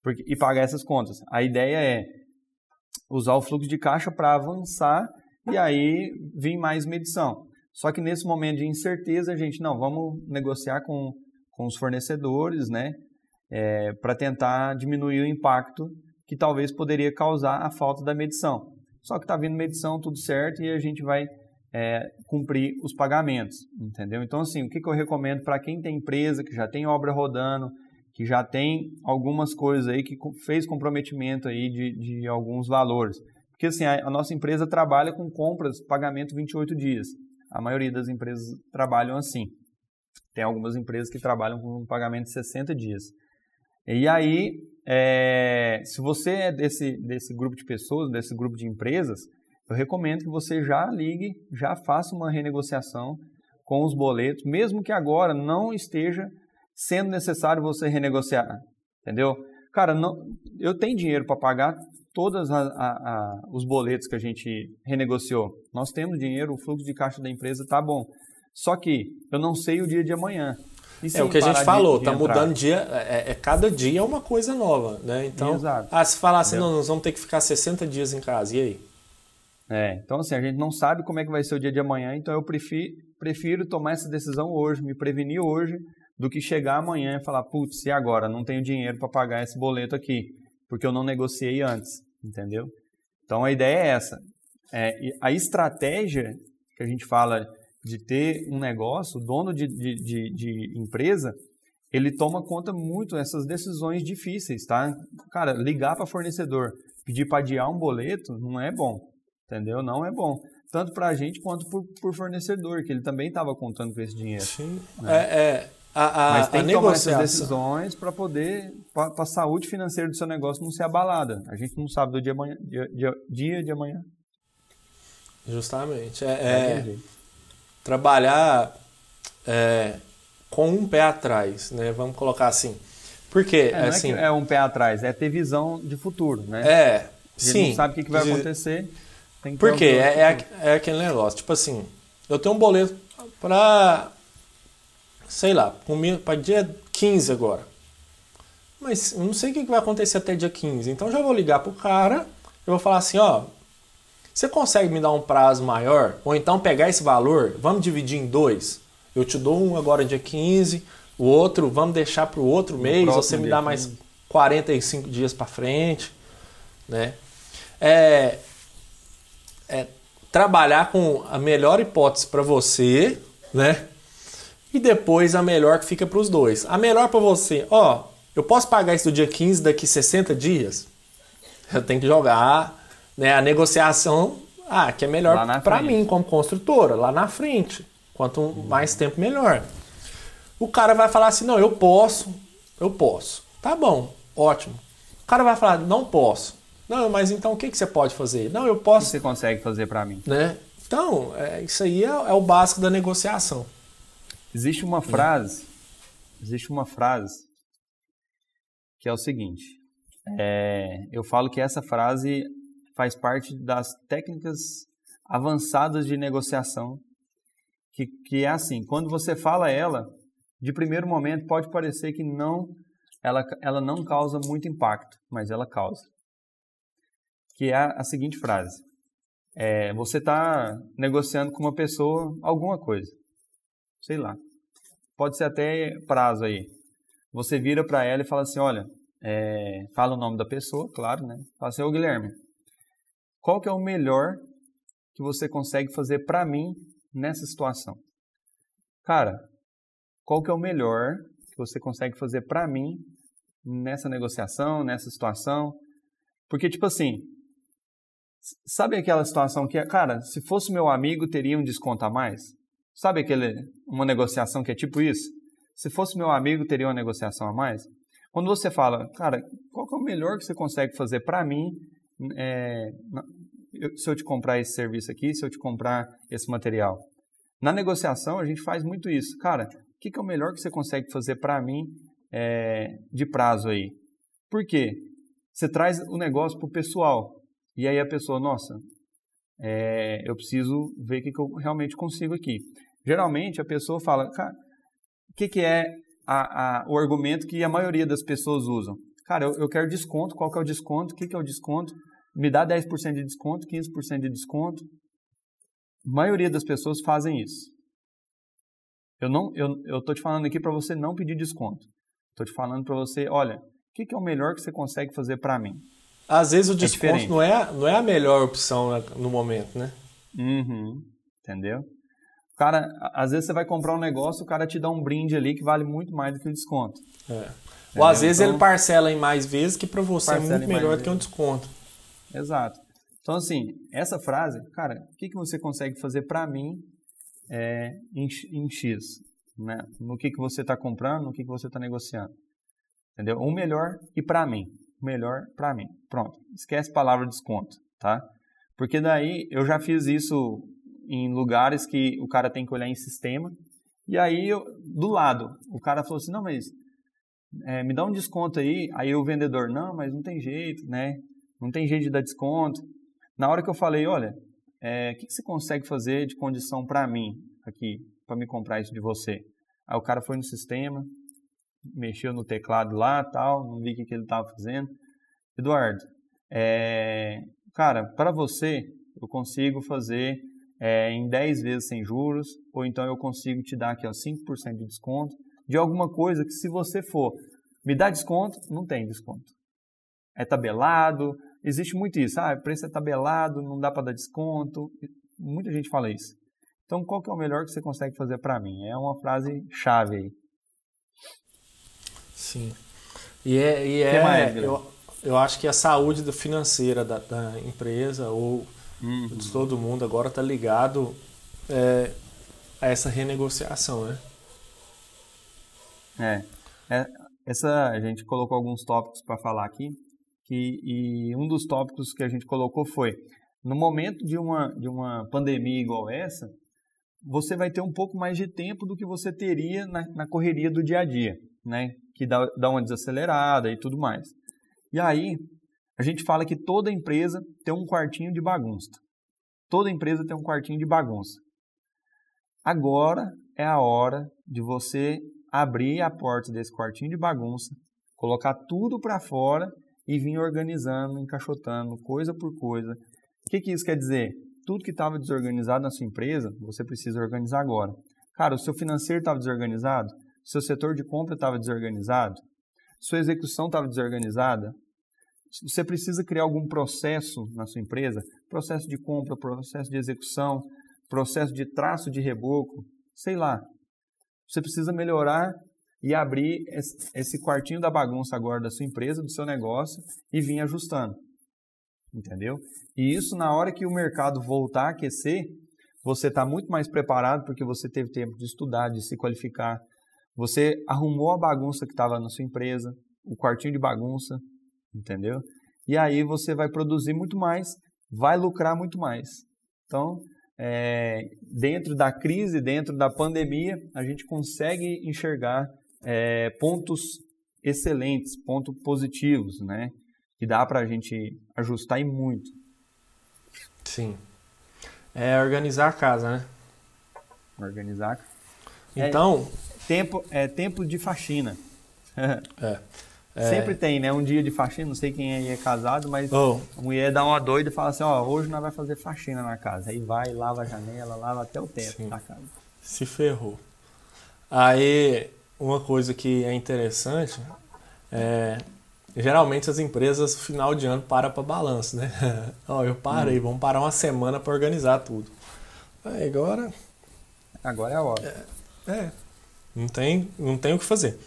Porque, e pagar essas contas. A ideia é usar o fluxo de caixa para avançar e aí vir mais medição. Só que nesse momento de incerteza, a gente, não, vamos negociar com, com os fornecedores, né? É, para tentar diminuir o impacto que talvez poderia causar a falta da medição. Só que está vindo medição, tudo certo, e a gente vai é, cumprir os pagamentos, entendeu? Então, assim, o que, que eu recomendo para quem tem empresa, que já tem obra rodando, que já tem algumas coisas aí, que fez comprometimento aí de, de alguns valores. Porque, assim, a, a nossa empresa trabalha com compras, pagamento 28 dias. A maioria das empresas trabalham assim. Tem algumas empresas que trabalham com um pagamento de 60 dias. E aí, é, se você é desse, desse grupo de pessoas, desse grupo de empresas, eu recomendo que você já ligue, já faça uma renegociação com os boletos, mesmo que agora não esteja sendo necessário você renegociar, entendeu? Cara, não, eu tenho dinheiro para pagar todos os boletos que a gente renegociou. Nós temos dinheiro, o fluxo de caixa da empresa está bom. Só que eu não sei o dia de amanhã. É o que a gente falou, está mudando dia, é, é, cada dia é uma coisa nova, né? Então, Exato. ah, se falar assim, não, nós vamos ter que ficar 60 dias em casa, e aí? É, então assim, a gente não sabe como é que vai ser o dia de amanhã, então eu prefiro, prefiro tomar essa decisão hoje, me prevenir hoje, do que chegar amanhã e falar, putz, e agora? Não tenho dinheiro para pagar esse boleto aqui, porque eu não negociei antes, entendeu? Então a ideia é essa. É, a estratégia que a gente fala de ter um negócio, o dono de, de, de, de empresa, ele toma conta muito dessas decisões difíceis, tá? Cara, ligar para fornecedor, pedir para adiar um boleto, não é bom entendeu? Não é bom. Tanto para a gente quanto por, fornecedor, que ele também estava contando com esse dinheiro. Sim. Né? É, é, a, a, Mas tem que tomar essas decisões para poder, para a saúde financeira do seu negócio não ser abalada. A gente não sabe do dia, amanhã, dia, dia, dia de amanhã. Justamente. É, é trabalhar é, com um pé atrás, né? Vamos colocar assim. Porque, é, assim, é, é um pé atrás, é ter visão de futuro, né? É, gente sim. não sabe o que, que vai acontecer. Por quê? É, é, é, aquele negócio. Tipo assim, eu tenho um boleto para, sei lá, para dia 15 agora. Mas eu não sei o que vai acontecer até dia 15. Então já vou ligar pro cara, eu vou falar assim, ó, você consegue me dar um prazo maior? Ou então pegar esse valor, vamos dividir em dois. Eu te dou um agora dia 15, o outro vamos deixar para o outro mês, você me dá mais 45 dias para frente, né? É, é trabalhar com a melhor hipótese para você, né? E depois a melhor que fica para os dois. A melhor para você, ó, eu posso pagar isso do dia 15 daqui 60 dias? Eu tenho que jogar né, a negociação, ah, que é melhor para mim como construtora, lá na frente. Quanto mais tempo, melhor. O cara vai falar assim: não, eu posso, eu posso. Tá bom, ótimo. O cara vai falar: não posso. Não, mas então o que, que você pode fazer? Não, eu posso. O que você consegue fazer para mim? Né? Então, é, isso aí é, é, o básico da negociação. Existe uma frase, existe uma frase que é o seguinte. É, eu falo que essa frase faz parte das técnicas avançadas de negociação, que, que é assim, quando você fala ela, de primeiro momento pode parecer que não, ela, ela não causa muito impacto, mas ela causa que é a seguinte frase. É, você está negociando com uma pessoa alguma coisa, sei lá, pode ser até prazo aí. Você vira para ela e fala assim, olha, é, fala o nome da pessoa, claro, né? Fala assim, ô Guilherme, qual que é o melhor que você consegue fazer para mim nessa situação? Cara, qual que é o melhor que você consegue fazer para mim nessa negociação, nessa situação? Porque, tipo assim, Sabe aquela situação que, cara, se fosse meu amigo, teria um desconto a mais? Sabe aquele, uma negociação que é tipo isso? Se fosse meu amigo, teria uma negociação a mais? Quando você fala, cara, qual é o melhor que você consegue fazer para mim é, se eu te comprar esse serviço aqui, se eu te comprar esse material? Na negociação, a gente faz muito isso. Cara, o que, que é o melhor que você consegue fazer para mim é, de prazo aí? Por quê? Você traz o negócio para o pessoal. E aí a pessoa, nossa, é, eu preciso ver o que, que eu realmente consigo aqui. Geralmente a pessoa fala, cara, o que, que é a, a, o argumento que a maioria das pessoas usam? Cara, eu, eu quero desconto, qual que é o desconto? O que, que é o desconto? Me dá 10% de desconto, 15% de desconto. A maioria das pessoas fazem isso. Eu não, eu, eu tô te falando aqui para você não pedir desconto. Estou te falando para você, olha, o que, que é o melhor que você consegue fazer para mim? Às vezes o é desconto é não, é, não é a melhor opção no momento, né? Uhum, entendeu? Cara, às vezes você vai comprar um negócio, o cara te dá um brinde ali que vale muito mais do que o desconto. É. Ou às vezes então, ele parcela em mais vezes, que para você é muito melhor do que um desconto. Exato. Então, assim, essa frase, cara, o que, que você consegue fazer para mim é, em, em, X? Né? No que, que você está comprando, no que, que você está negociando. Entendeu? O melhor e para mim melhor para mim. Pronto, esquece a palavra desconto, tá? Porque daí eu já fiz isso em lugares que o cara tem que olhar em sistema. E aí, eu, do lado, o cara falou assim: não, mas é, me dá um desconto aí. Aí o vendedor: não, mas não tem jeito, né? Não tem jeito de dar desconto. Na hora que eu falei: olha, é, o que, que você consegue fazer de condição para mim aqui, para me comprar isso de você? Aí o cara foi no sistema, mexeu no teclado lá tal, não vi o que, que ele estava fazendo. Eduardo, é, cara, para você eu consigo fazer é, em 10 vezes sem juros, ou então eu consigo te dar aqui ó, 5% de desconto de alguma coisa que se você for me dá desconto, não tem desconto. É tabelado, existe muito isso, ah, o preço é tabelado, não dá para dar desconto, muita gente fala isso. Então, qual que é o melhor que você consegue fazer para mim? É uma frase chave aí. Sim. E é, e é mais, eu, eu acho que a saúde financeira da, da empresa ou uhum. de todo mundo agora está ligado é, a essa renegociação, né? É, é, essa a gente colocou alguns tópicos para falar aqui e um dos tópicos que a gente colocou foi no momento de uma, de uma pandemia igual essa, você vai ter um pouco mais de tempo do que você teria na, na correria do dia a dia, né? que dá, dá uma desacelerada e tudo mais. E aí, a gente fala que toda empresa tem um quartinho de bagunça. Toda empresa tem um quartinho de bagunça. Agora é a hora de você abrir a porta desse quartinho de bagunça, colocar tudo para fora e vir organizando, encaixotando, coisa por coisa. O que, que isso quer dizer? Tudo que estava desorganizado na sua empresa, você precisa organizar agora. Cara, o seu financeiro estava desorganizado? seu setor de compra estava desorganizado, sua execução estava desorganizada, você precisa criar algum processo na sua empresa, processo de compra, processo de execução, processo de traço de reboco, sei lá. Você precisa melhorar e abrir esse quartinho da bagunça agora da sua empresa, do seu negócio e vir ajustando. Entendeu? E isso na hora que o mercado voltar a aquecer, você está muito mais preparado porque você teve tempo de estudar, de se qualificar, você arrumou a bagunça que estava na sua empresa, o quartinho de bagunça, entendeu? E aí você vai produzir muito mais, vai lucrar muito mais. Então, é, dentro da crise, dentro da pandemia, a gente consegue enxergar é, pontos excelentes, pontos positivos, né? Que dá para a gente ajustar e muito. Sim. É organizar a casa, né? Organizar. Então, tempo, é tempo de faxina. <laughs> é. É. Sempre tem, né? Um dia de faxina, não sei quem aí é casado, mas oh. a mulher dá uma doida e fala assim, ó, hoje nós vamos fazer faxina na casa. Aí vai, lava a janela, lava até o teto Sim. da casa. Se ferrou. Aí, uma coisa que é interessante é... Geralmente as empresas, no final de ano, param para balanço, né? <laughs> ó, eu parei, hum. vamos parar uma semana para organizar tudo. Aí, agora... Agora é a hora. É, é. Não tem, não tem o que fazer.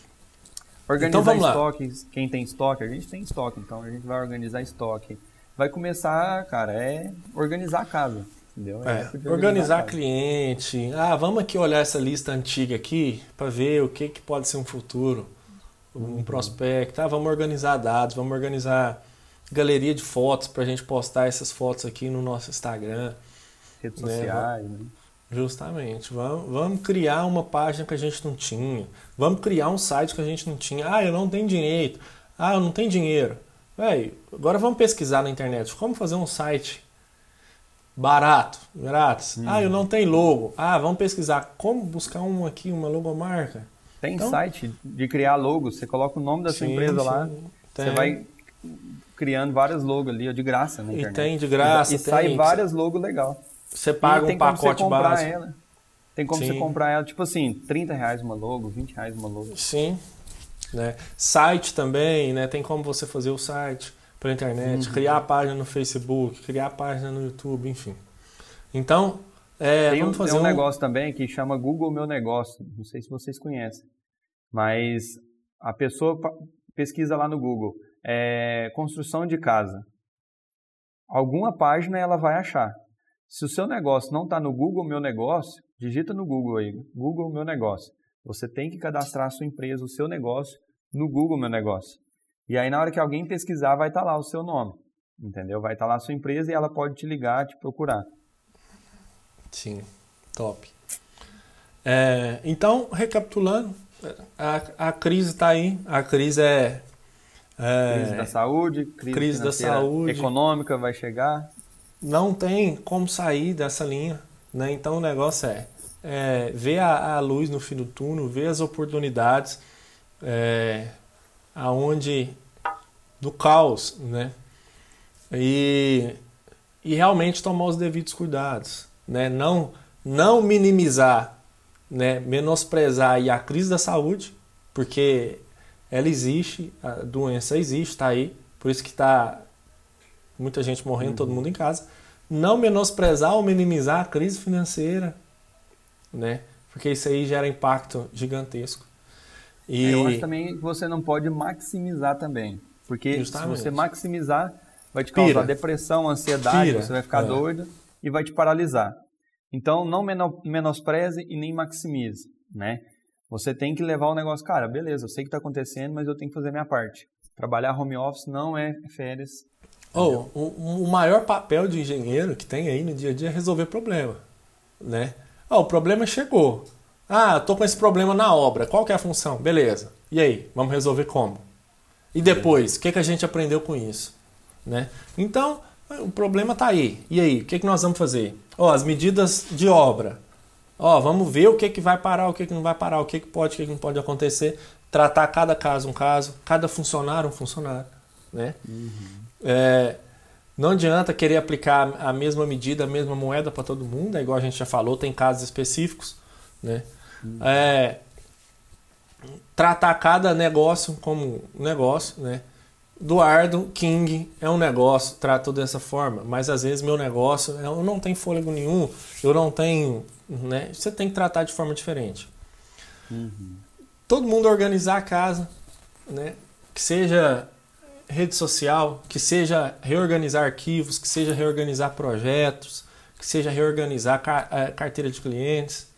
Organizar então, vamos estoque, lá. quem tem estoque, a gente tem estoque, então a gente vai organizar estoque. Vai começar, cara, é organizar a casa. É, é organizar cliente. Ah, vamos aqui olhar essa lista antiga aqui para ver o que, que pode ser um futuro. um uhum. prospecto, ah, vamos organizar dados, vamos organizar galeria de fotos para a gente postar essas fotos aqui no nosso Instagram. Redes né? sociais, né? Justamente. Vamos, vamos criar uma página que a gente não tinha. Vamos criar um site que a gente não tinha. Ah, eu não tenho dinheiro. Ah, eu não tenho dinheiro. Véi, agora vamos pesquisar na internet. Como fazer um site barato, grátis. Hum. Ah, eu não tenho logo. Ah, vamos pesquisar como buscar um aqui, uma logomarca. Tem então, site de criar logo. Você coloca o nome da sua sim, empresa sim, lá. Tem. Você vai criando vários logos ali, de graça na internet. E tem de graça. E, e tem, sai vários logos legal. Você paga um pacote básico. Ela. Tem como Sim. você comprar ela, tipo assim, 30 reais uma logo, 20 reais uma logo. Sim. Né? Site também, né? Tem como você fazer o site pela internet, uhum. criar a página no Facebook, criar a página no YouTube, enfim. Então, é, tem, fazer tem um, um negócio também que chama Google Meu Negócio. Não sei se vocês conhecem. Mas a pessoa pesquisa lá no Google. É, construção de casa. Alguma página ela vai achar. Se o seu negócio não está no Google Meu Negócio, digita no Google aí, Google Meu Negócio. Você tem que cadastrar a sua empresa, o seu negócio, no Google Meu Negócio. E aí, na hora que alguém pesquisar, vai estar tá lá o seu nome. Entendeu? Vai estar tá lá a sua empresa e ela pode te ligar, te procurar. Sim, top. É, então, recapitulando, a, a crise está aí. A crise é, é, Crise da saúde, crise, crise da saúde. econômica vai chegar não tem como sair dessa linha. Né? Então o negócio é, é ver a, a, luz no fim do túnel, ver as oportunidades é, aonde do caos, né? E, e realmente tomar os devidos cuidados, né? Não não minimizar, né? Menosprezar a crise da saúde, porque ela existe, a doença existe, está aí, por isso que está muita gente morrendo, uhum. todo mundo em casa. Não menosprezar ou minimizar a crise financeira, né? Porque isso aí gera impacto gigantesco. E... É, eu acho também que você não pode maximizar também. Porque Justamente. se você maximizar, vai te causar Pira. depressão, ansiedade, Pira. você vai ficar é. doido e vai te paralisar. Então, não menospreze e nem maximize, né? Você tem que levar o negócio, cara, beleza, eu sei que está acontecendo, mas eu tenho que fazer a minha parte. Trabalhar home office não é férias, Oh, o, o, maior papel de engenheiro que tem aí no dia a dia é resolver problema, né? Oh, o problema chegou. Ah, tô com esse problema na obra. Qual que é a função? Beleza. E aí, vamos resolver como? E depois, o que, que a gente aprendeu com isso? Né? Então, o problema está aí. E aí, o que, que nós vamos fazer? Oh, as medidas de obra. Ó, vamos ver o que, que vai parar, o que, que não vai parar, o que, que pode, o que, que não pode acontecer. Tratar cada caso um caso, cada funcionário um funcionário. Né? Uhum. É, não adianta querer aplicar a mesma medida, a mesma moeda para todo mundo, é igual a gente já falou, tem casos específicos. Né? É, tratar cada negócio como um negócio. Né? Eduardo King é um negócio, trato dessa forma, mas às vezes meu negócio, eu não tenho fôlego nenhum, eu não tenho. Né? Você tem que tratar de forma diferente. Uhum. Todo mundo organizar a casa, né? que seja rede social, que seja reorganizar arquivos, que seja reorganizar projetos, que seja reorganizar eh, carteira de clientes.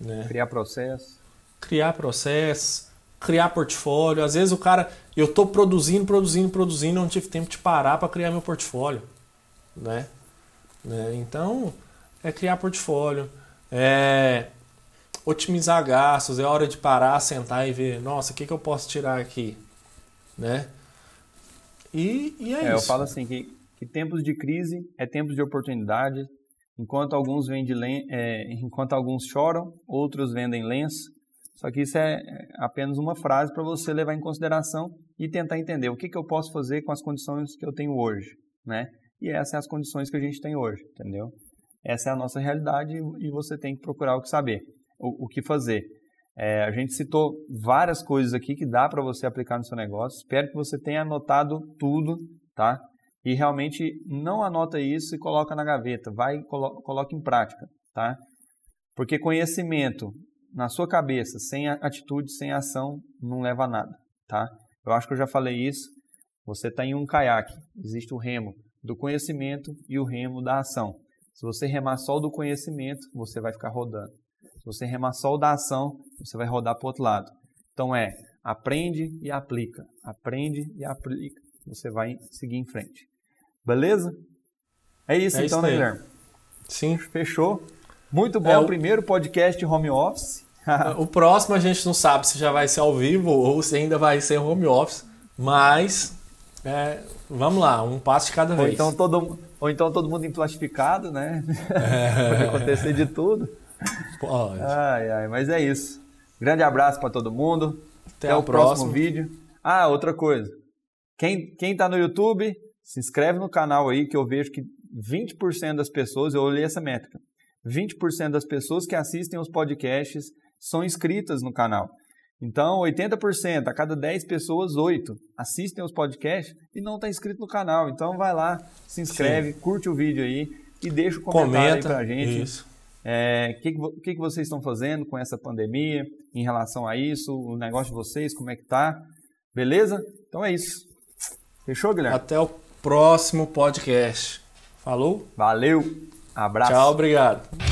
Né? Criar processo. Criar processo, criar portfólio. Às vezes o cara, eu estou produzindo, produzindo, produzindo, não tive tempo de parar para criar meu portfólio. Né? né? Então, é criar portfólio, é otimizar gastos, é hora de parar, sentar e ver, nossa, o que, que eu posso tirar aqui? Né? E, e é, é, isso. Eu falo assim que, que tempos de crise é tempos de oportunidade. Enquanto alguns vendem é, enquanto alguns choram, outros vendem lenço. Só que isso é, é apenas uma frase para você levar em consideração e tentar entender o que, que eu posso fazer com as condições que eu tenho hoje, né? E essas são as condições que a gente tem hoje, entendeu? Essa é a nossa realidade e você tem que procurar o que saber, o, o que fazer. É, a gente citou várias coisas aqui que dá para você aplicar no seu negócio. Espero que você tenha anotado tudo, tá? E realmente não anota isso e coloca na gaveta, vai colo coloca em prática, tá? Porque conhecimento na sua cabeça, sem atitude, sem ação, não leva a nada, tá? Eu acho que eu já falei isso. Você está em um caiaque, existe o remo do conhecimento e o remo da ação. Se você remar só do conhecimento, você vai ficar rodando. Se você remar só da ação, você vai rodar para o outro lado. Então é aprende e aplica. Aprende e aplica. Você vai seguir em frente. Beleza? É isso É então, isso né. Guilherme? Sim. Fechou? Muito bom. É, o primeiro podcast home office. O próximo a gente não sabe se já vai ser ao vivo ou se ainda vai ser home office, mas é, vamos lá, um passo de cada Ou vez. então, todo, ou então todo mundo em plastificado, né? <laughs> Pode acontecer de tudo. Pode. Ai, ai, mas é isso. Grande abraço para todo mundo. Até, Até o o próximo próximo. vídeo. Ah, outra coisa. Quem, quem tá no YouTube, se inscreve no canal aí, que eu vejo que 20% das pessoas, eu olhei essa métrica, 20% das pessoas que assistem os podcasts são inscritas no canal. Então, 80%, a cada 10 pessoas, 8 assistem os podcasts e não está inscrito no canal. Então, vai lá, se inscreve, curte o vídeo aí e deixa o comentário aí Comenta. pra gente. Isso. É, O que, que, que que vocês estão fazendo com essa pandemia em relação a isso? O negócio de vocês, como é que tá? Beleza? Então é isso. Fechou, Guilherme? Até o próximo podcast. Falou? Valeu, abraço. Tchau, obrigado.